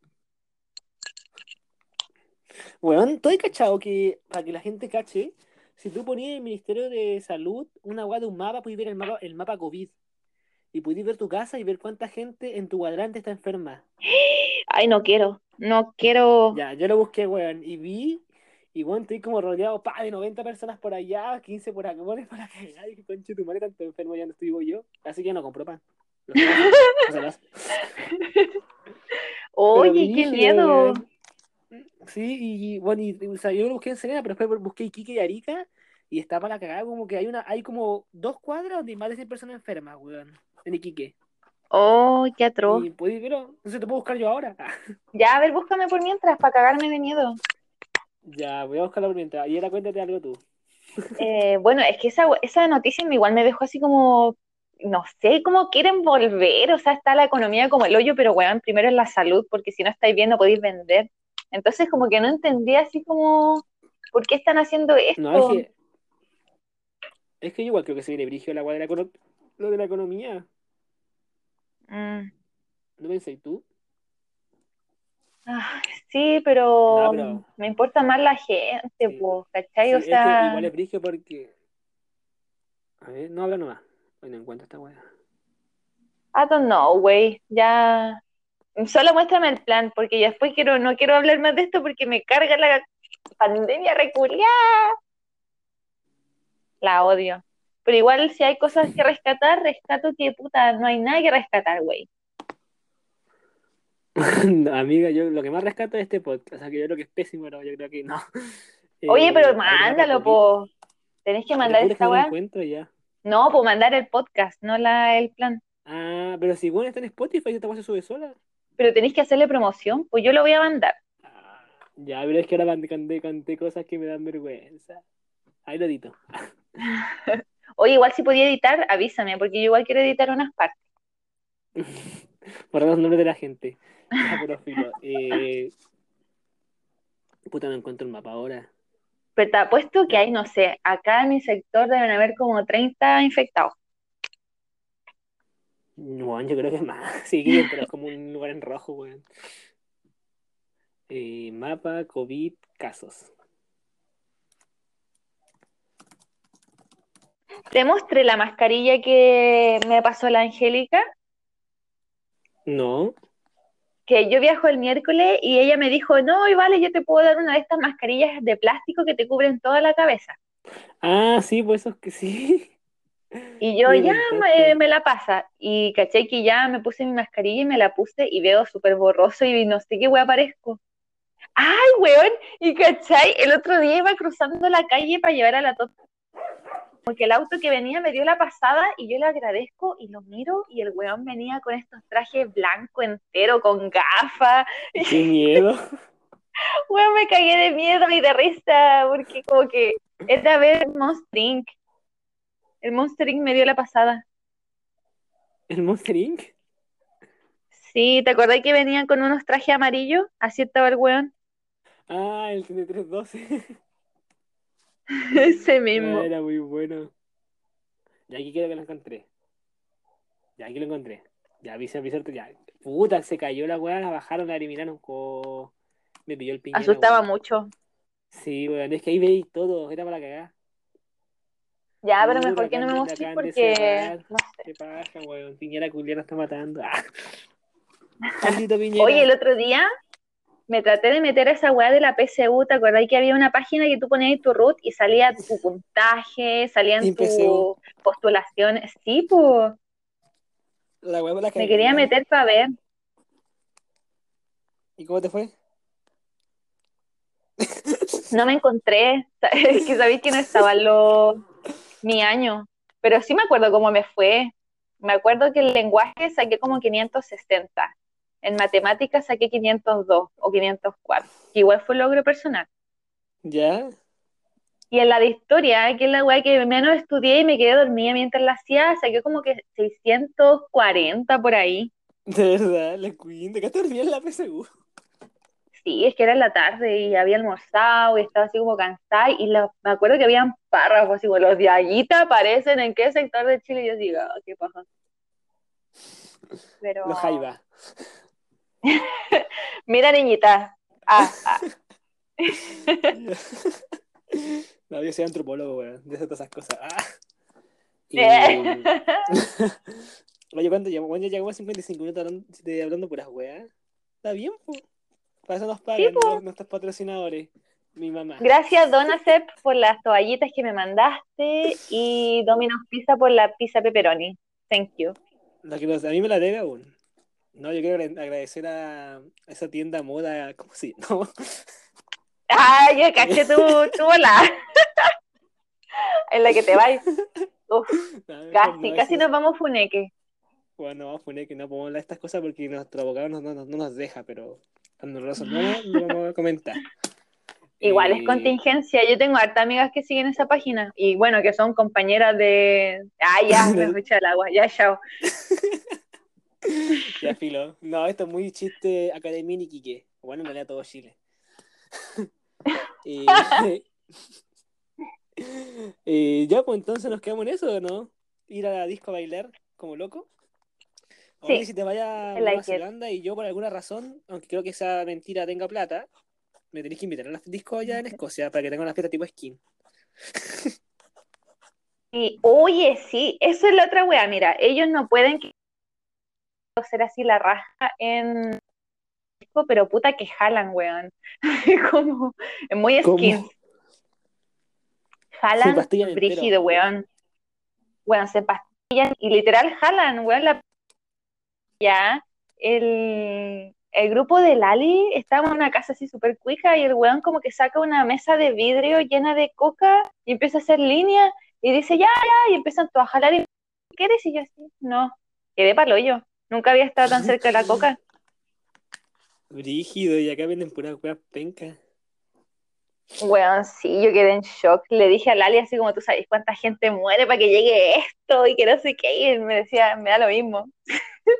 [SPEAKER 1] Todo hay cachado que, para que la gente cache, si tú ponías en el Ministerio de Salud una wea de un mapa, puedes ver el mapa, el mapa COVID. Y puedes ver tu casa y ver cuánta gente en tu cuadrante está enferma.
[SPEAKER 2] Ay, no quiero, no quiero.
[SPEAKER 1] Ya, yo lo busqué, weón, y vi, y weón, estoy como rodeado, pa, de 90 personas por allá, 15 por acá, weón, (laughs) para cagar, y conche tu madre, tanto enfermo ya no estoy yo, así que no compro pan. Que. (laughs) (laughs)
[SPEAKER 2] Oye, qué miedo.
[SPEAKER 1] Sí, y bueno, y, o sea, yo lo busqué en Serena, pero después busqué Iquique y Arica, y está para la cagada, como que hay una, hay como dos cuadras donde hay más de 100 personas enfermas, weón, en Iquique.
[SPEAKER 2] Oh, qué atroz.
[SPEAKER 1] Y puedes verlo, no sé, te puedo buscar yo ahora. (laughs)
[SPEAKER 2] Ya, a ver, búscame por mientras, para cagarme de miedo.
[SPEAKER 1] ya, voy a buscarla por mientras, y ahora cuéntate algo tú. (laughs)
[SPEAKER 2] Eh, bueno, es que esa, esa noticia igual me dejó así como, no sé cómo quieren volver, o sea, está la economía como el hoyo, pero weón, primero es la salud, porque si no estáis bien no podéis vender. Entonces como que no entendía así como, ¿por qué están haciendo esto?
[SPEAKER 1] No, es que. Es que yo igual creo que se viene brigio la weá de la econo- lo de la economía.
[SPEAKER 2] Mm,
[SPEAKER 1] ¿No pensáis tú?
[SPEAKER 2] ah, sí, pero,
[SPEAKER 1] No, pero-
[SPEAKER 2] me importa más la gente,
[SPEAKER 1] Sí.
[SPEAKER 2] pues, ¿cachai?
[SPEAKER 1] Sí,
[SPEAKER 2] o
[SPEAKER 1] es que
[SPEAKER 2] sea,
[SPEAKER 1] igual es brigio porque. A ver, no habla nomás. Hoy no encuentro esta weá.
[SPEAKER 2] I don't know, güey, ya, solo muéstrame el plan, porque ya después quiero, no quiero hablar más de esto porque me carga la pandemia reculiada. La odio. Pero igual si hay cosas que rescatar, rescato que puta, no hay nada que rescatar, güey.
[SPEAKER 1] No, (laughs) amiga, yo lo que más rescato de este podcast, o sea, que yo creo que es pésimo, pero yo creo que no. (laughs)
[SPEAKER 2] Oye,
[SPEAKER 1] Eh,
[SPEAKER 2] pero
[SPEAKER 1] mapa
[SPEAKER 2] mándalo, po. Tenés que mandar esta weá. No, pues mandar el podcast, no la, el plan.
[SPEAKER 1] Ah, pero si bueno está en Spotify, esta weá se sube sola.
[SPEAKER 2] Pero tenéis que hacerle promoción, pues yo lo voy a mandar.
[SPEAKER 1] Ah, ya, pero es que ahora canté, canté cosas que me dan vergüenza. Ahí lo edito. (laughs)
[SPEAKER 2] Oye, igual si podía editar, avísame, porque yo igual quiero editar unas partes. (laughs)
[SPEAKER 1] Por los nombres de la gente. Filo. Eh... Puta, no encuentro el mapa ahora.
[SPEAKER 2] Pero te apuesto que hay, no sé, acá en mi sector deben haber como 30 infectados.
[SPEAKER 1] No, yo creo que es más. (laughs) Sí, pero es como un lugar en rojo, weón. Eh, mapa, COVID, casos.
[SPEAKER 2] Te mostré la mascarilla que me pasó la Angélica,
[SPEAKER 1] No.
[SPEAKER 2] que yo viajo el miércoles y ella me dijo, no, y vale, yo te puedo dar una de estas mascarillas de plástico que te cubren toda la cabeza.
[SPEAKER 1] Ah, sí, pues eso es que sí.
[SPEAKER 2] Y yo, ya, me, me la pasa. Y caché que ya me puse mi mascarilla y me la puse y veo súper borroso y no sé qué wea parezco. ¡Ay, weón! Y cachai, el otro día iba cruzando la calle para llevar a la tota. Porque el auto que venía me dio la pasada y yo le agradezco y lo miro y el weón venía con estos trajes blanco entero, con gafas.
[SPEAKER 1] Qué miedo. (laughs)
[SPEAKER 2] Weón, me cagué de miedo y de risa porque como que era ver el Monster Inc. El Monster Inc. me dio la pasada.
[SPEAKER 1] ¿El Monster Inc?
[SPEAKER 2] Sí, ¿te acordás que venían con unos trajes amarillos? Así estaba el weón.
[SPEAKER 1] Ah, el 3312. (laughs) (laughs)
[SPEAKER 2] Ese
[SPEAKER 1] Ah,
[SPEAKER 2] mismo.
[SPEAKER 1] Era muy bueno. Ya aquí quiero que lo encontré. Ya aquí lo encontré. Ya avisa, avisa, ya. Puta, se cayó la weá, la bajaron, la eliminaron. co- Me pilló el piñera.
[SPEAKER 2] Asustaba mucho.
[SPEAKER 1] Sí, weón, es que ahí veis todo, era para cagar.
[SPEAKER 2] Ya, pero mejor que no me mostré porque
[SPEAKER 1] cerrar.
[SPEAKER 2] no sé.
[SPEAKER 1] Qué paja, weón. Piñera culiana está matando. Ah.
[SPEAKER 2] Oye, el otro día me traté de meter a esa weá de la PSU, ¿te acordás que había una página que tú ponías tu root y salía tu (laughs) puntaje, salían tus
[SPEAKER 1] PSU.
[SPEAKER 2] postulaciones? Sí, pues,
[SPEAKER 1] La weá por la
[SPEAKER 2] me
[SPEAKER 1] cagué,
[SPEAKER 2] quería meter para ver.
[SPEAKER 1] ¿Y cómo te fue? (laughs)
[SPEAKER 2] No me encontré. (laughs) Que sabéis que no estaban los, mi año, pero sí me acuerdo cómo me fue. Me acuerdo que el lenguaje saqué como 560. En matemáticas saqué 502 o 504, que igual fue un logro personal.
[SPEAKER 1] ¿Ya?
[SPEAKER 2] Y en la de historia, que es la weá que menos estudié y me quedé dormida mientras la hacía, saqué como que 640 por ahí.
[SPEAKER 1] De verdad, la Queen, ¿de qué te en la PSU?
[SPEAKER 2] Sí, es que era en la tarde y había almorzado y estaba así como cansada y la- me acuerdo que habían párrafos así como los de Aguita aparecen en qué sector de Chile y yo digo, "Ah, qué paja. (laughs) Pero
[SPEAKER 1] Los Jaiba. (laughs)
[SPEAKER 2] mira niñita, ah, ah, (laughs)
[SPEAKER 1] No, yo soy antropólogo, weón, de todas esas cosas. Ah. Y- (laughs)
[SPEAKER 2] Eh.
[SPEAKER 1] Oye, ¿cuánto llevamos? Bueno, ya llegamos a 55 minutos hablando, de- hablando puras weas. Está bien, pues. Para eso nos pagan los- nuestros patrocinadores. Mi mamá.
[SPEAKER 2] Gracias Donacep por las toallitas que me mandaste y Domino's Pizza por la pizza pepperoni. Thank you.
[SPEAKER 1] Que a mí me la debe aún. No, yo quiero agra- agradecer a esa tienda moda, ¿cómo se llama? (laughs)
[SPEAKER 2] Ay, yo caché tu, tu bola. en la que te vais. Uf,
[SPEAKER 1] No,
[SPEAKER 2] casi,
[SPEAKER 1] no,
[SPEAKER 2] casi nos vamos funeque.
[SPEAKER 1] Bueno, vamos a poner que no podemos hablar de estas cosas porque nuestro abogado no, no- no nos deja, pero cuando lo resolvamos lo vamos a comentar. (laughs)
[SPEAKER 2] Igual
[SPEAKER 1] Eh,
[SPEAKER 2] es contingencia. Yo tengo harta amigas que siguen esa página y bueno, que son compañeras de. Ah, ya, me (laughs) fui al agua. Ya, chao.
[SPEAKER 1] Ya, filo. No, esto es muy chiste Academia y Quique. Bueno, en realidad todo Chile. (laughs) Eh, (laughs) eh, ya, pues entonces nos quedamos en eso, ¿o ¿no? Ir a la disco a bailar como loco.
[SPEAKER 2] Sí,
[SPEAKER 1] Oye, si te vayas a
[SPEAKER 2] like.
[SPEAKER 1] Zelanda y yo por alguna razón, aunque creo que esa mentira tenga plata, me tenéis que invitar a las discos allá en Escocia para que tenga una fiesta tipo skin. (laughs)
[SPEAKER 2] Y oye, sí, eso es la otra wea. Mira, ellos no pueden hacer así la raja en disco, pero puta que jalan, weón. (laughs) Como, es muy.
[SPEAKER 1] Se
[SPEAKER 2] Jalan brígido, weón. Weón, se pastillan y literal jalan, weón. La... Ya, el, el grupo de Lali estaba en una casa así súper cuija y el weón como que saca una mesa de vidrio llena de coca y empieza a hacer línea y dice ya, ya, y empiezan todos a jalar y ¿qué quieres? Y yo así, no, quedé palo yo. Nunca había estado tan cerca de la coca.
[SPEAKER 1] Brígido, y acá venden pura weas penca.
[SPEAKER 2] Weón, sí, yo quedé en shock. Le dije a Lali así como tú sabes cuánta gente muere para que llegue esto y que no sé qué. Y me decía, me da lo mismo.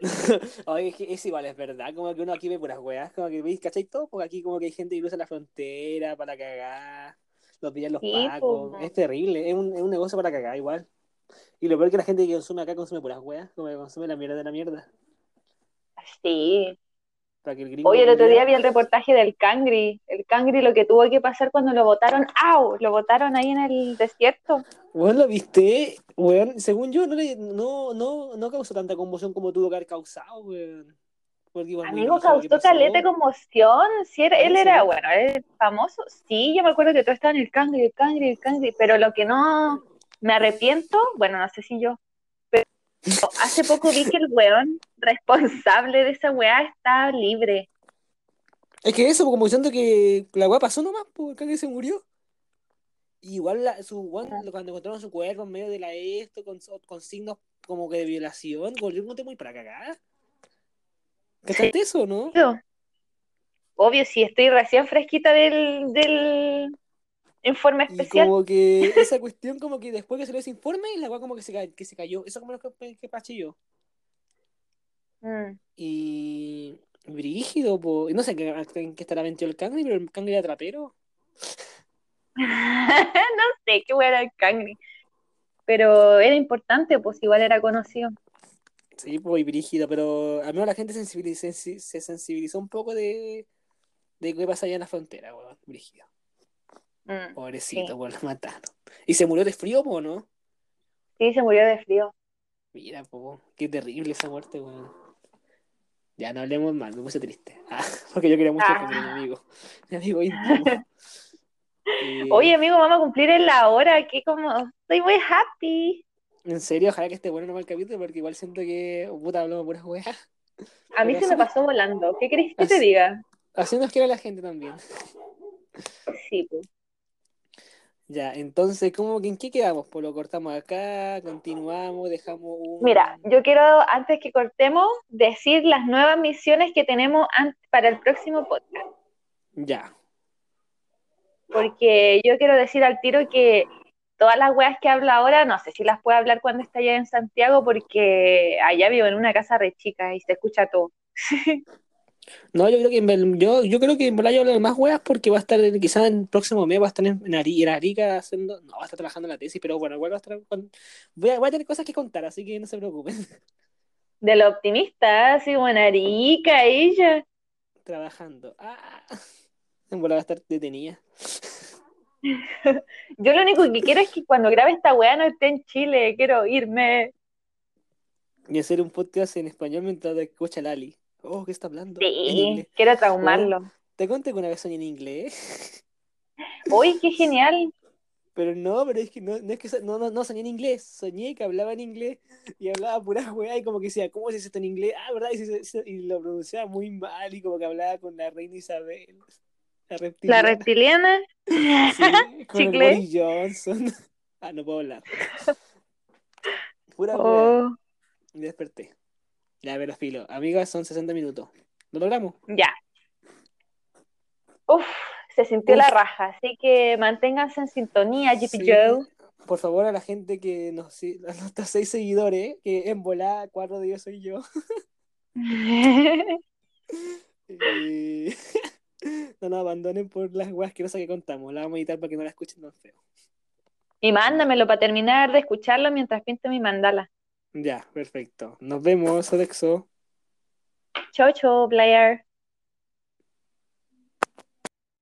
[SPEAKER 2] (laughs)
[SPEAKER 1] Oye, es igual, es verdad, como que uno aquí ve puras weas, como que veis, ¿cachai todo? Porque aquí como que hay gente que cruza la frontera para cagar, los pillan los
[SPEAKER 2] Sí,
[SPEAKER 1] pacos,
[SPEAKER 2] po.
[SPEAKER 1] es terrible, es un, es un negocio para cagar igual. Y lo peor es que la gente que consume acá consume puras weas, como que consume la mierda de la mierda.
[SPEAKER 2] Sí.
[SPEAKER 1] Para que el gringo
[SPEAKER 2] Oye, el otro día vi el reportaje del Cangri. El Cangri lo que tuvo que pasar cuando lo votaron, ¡au! Lo votaron ahí en el desierto.
[SPEAKER 1] Weón, ¿lo viste? Weón, según yo, no, le- no, no, no causó tanta conmoción como tuvo que haber causado, weón. Porque
[SPEAKER 2] Amigo, causó caleta de conmoción. Sí, era- él
[SPEAKER 1] ¿en
[SPEAKER 2] era, bueno, él famoso. Sí, yo me acuerdo que todo estaba en el Cangri, el Cangri, el Cangri. Pero lo que no me arrepiento, bueno, no sé si yo, pero hace poco vi que el weón responsable de esa weá está libre.
[SPEAKER 1] Es que eso, como diciendo que la weá pasó nomás, porque que se murió. Y igual la- su weón,
[SPEAKER 2] Ah.
[SPEAKER 1] cuando encontraron su cuerpo en medio de la esto, con, con signos como que de violación, volvió un tema muy para cagar. ¿Cachaste eso, no?
[SPEAKER 2] Obvio, si estoy recién fresquita del, del informe especial.
[SPEAKER 1] como que esa cuestión, como que después que salió ese informe, la weá como que se, que se cayó. Eso como lo que, que yo.
[SPEAKER 2] Mm.
[SPEAKER 1] Y. Brígido, po. No sé en qué, estará metido el cangre, pero el cangre era trapero. (laughs)
[SPEAKER 2] no sé qué era el Cangri. Pero era importante, pues igual era conocido.
[SPEAKER 1] Sí, pues, y brígido, pero al menos la gente sensibiliz- se sensibilizó un poco de, de qué pasa allá en la frontera, weón, brígido.
[SPEAKER 2] Mm.
[SPEAKER 1] Pobrecito,
[SPEAKER 2] Sí.
[SPEAKER 1] weón, (laughs) lo mataron. ¿Y se murió de frío, po, no?
[SPEAKER 2] Sí, se murió de frío.
[SPEAKER 1] Mira, po, qué terrible esa muerte, weón. Ya, no hablemos mal, me puse triste. (laughs) Ah, porque yo quería mucho
[SPEAKER 2] Ah.
[SPEAKER 1] a (laughs) mi amigo. Mi amigo íntimo. Eh,
[SPEAKER 2] Oye, amigo, vamos a cumplir en la hora, que como estoy muy happy.
[SPEAKER 1] en serio, ojalá que esté bueno nomás el capítulo, porque igual siento que, puta, hablamos puras weas.
[SPEAKER 2] A mí se me pasó volando. ¿Qué querés que te diga?
[SPEAKER 1] Así nos quiere la gente también.
[SPEAKER 2] Sí, pues.
[SPEAKER 1] Ya, entonces, ¿cómo, ¿en qué quedamos? Pues lo cortamos acá, continuamos, dejamos un...
[SPEAKER 2] Mira, yo quiero, antes que cortemos, decir las nuevas misiones que tenemos para el próximo podcast.
[SPEAKER 1] Ya,
[SPEAKER 2] Porque yo quiero decir al tiro que todas las weas que hablo ahora, no sé si las puedo hablar cuando esté allá en Santiago, porque allá vivo en una casa re chica y se escucha todo. (laughs)
[SPEAKER 1] No, yo creo que en, yo, yo creo que en yo hablo de más weas porque va a estar, quizás en el próximo mes va a estar en, en Ari- en Arica haciendo, no, va a estar trabajando en la tesis, pero bueno, igual va a estar, con- voy a, voy a tener cosas que contar, así que no se preocupen, (laughs)
[SPEAKER 2] De lo optimista, así buena rica ella.
[SPEAKER 1] trabajando. Ah, en verdad va a estar detenida. (laughs)
[SPEAKER 2] Yo lo único que quiero es que cuando grabe esta wea no esté en Chile, quiero irme.
[SPEAKER 1] Y hacer un podcast en español mientras escucha Lali. Oh, ¿qué está hablando?
[SPEAKER 2] Sí, quiero traumarlo.
[SPEAKER 1] Te conté que una vez soñé en inglés. (laughs)
[SPEAKER 2] Uy, qué genial.
[SPEAKER 1] Pero no, pero es que no, no es que so- no, no, no soñé en inglés, soñé que hablaba en inglés y hablaba pura weá y como que decía, ¿cómo se dice esto en inglés? Ah, ¿verdad? Y, se- se- y lo pronunciaba muy mal y como que hablaba con la reina Isabel, la
[SPEAKER 2] La
[SPEAKER 1] reptiliana.
[SPEAKER 2] reptiliana.
[SPEAKER 1] Sí, (laughs) con el
[SPEAKER 2] Chicle.
[SPEAKER 1] Boris Johnson. (laughs) Ah, no puedo hablar. Pura weá.
[SPEAKER 2] Oh,
[SPEAKER 1] Y desperté. Ya, pero filo. Amigas, son 60 minutos. ¿Lo logramos?
[SPEAKER 2] ya. Uf, se sintió
[SPEAKER 1] Uf.
[SPEAKER 2] la raja, así que manténganse en sintonía,
[SPEAKER 1] Sí.
[SPEAKER 2] Joe.
[SPEAKER 1] Por favor, a la gente que nos (laughs) a nuestros seis seguidores, que en volada, cuatro de ellos soy yo. (laughs) Eh, (laughs) No nos abandonen por las weas que que contamos. La vamos a editar para que no la escuchen tan feo.
[SPEAKER 2] y mándamelo para terminar de escucharlo mientras pinto mi mandala.
[SPEAKER 1] Ya, perfecto. Nos vemos, Sodexo.
[SPEAKER 2] Chau, chau, player.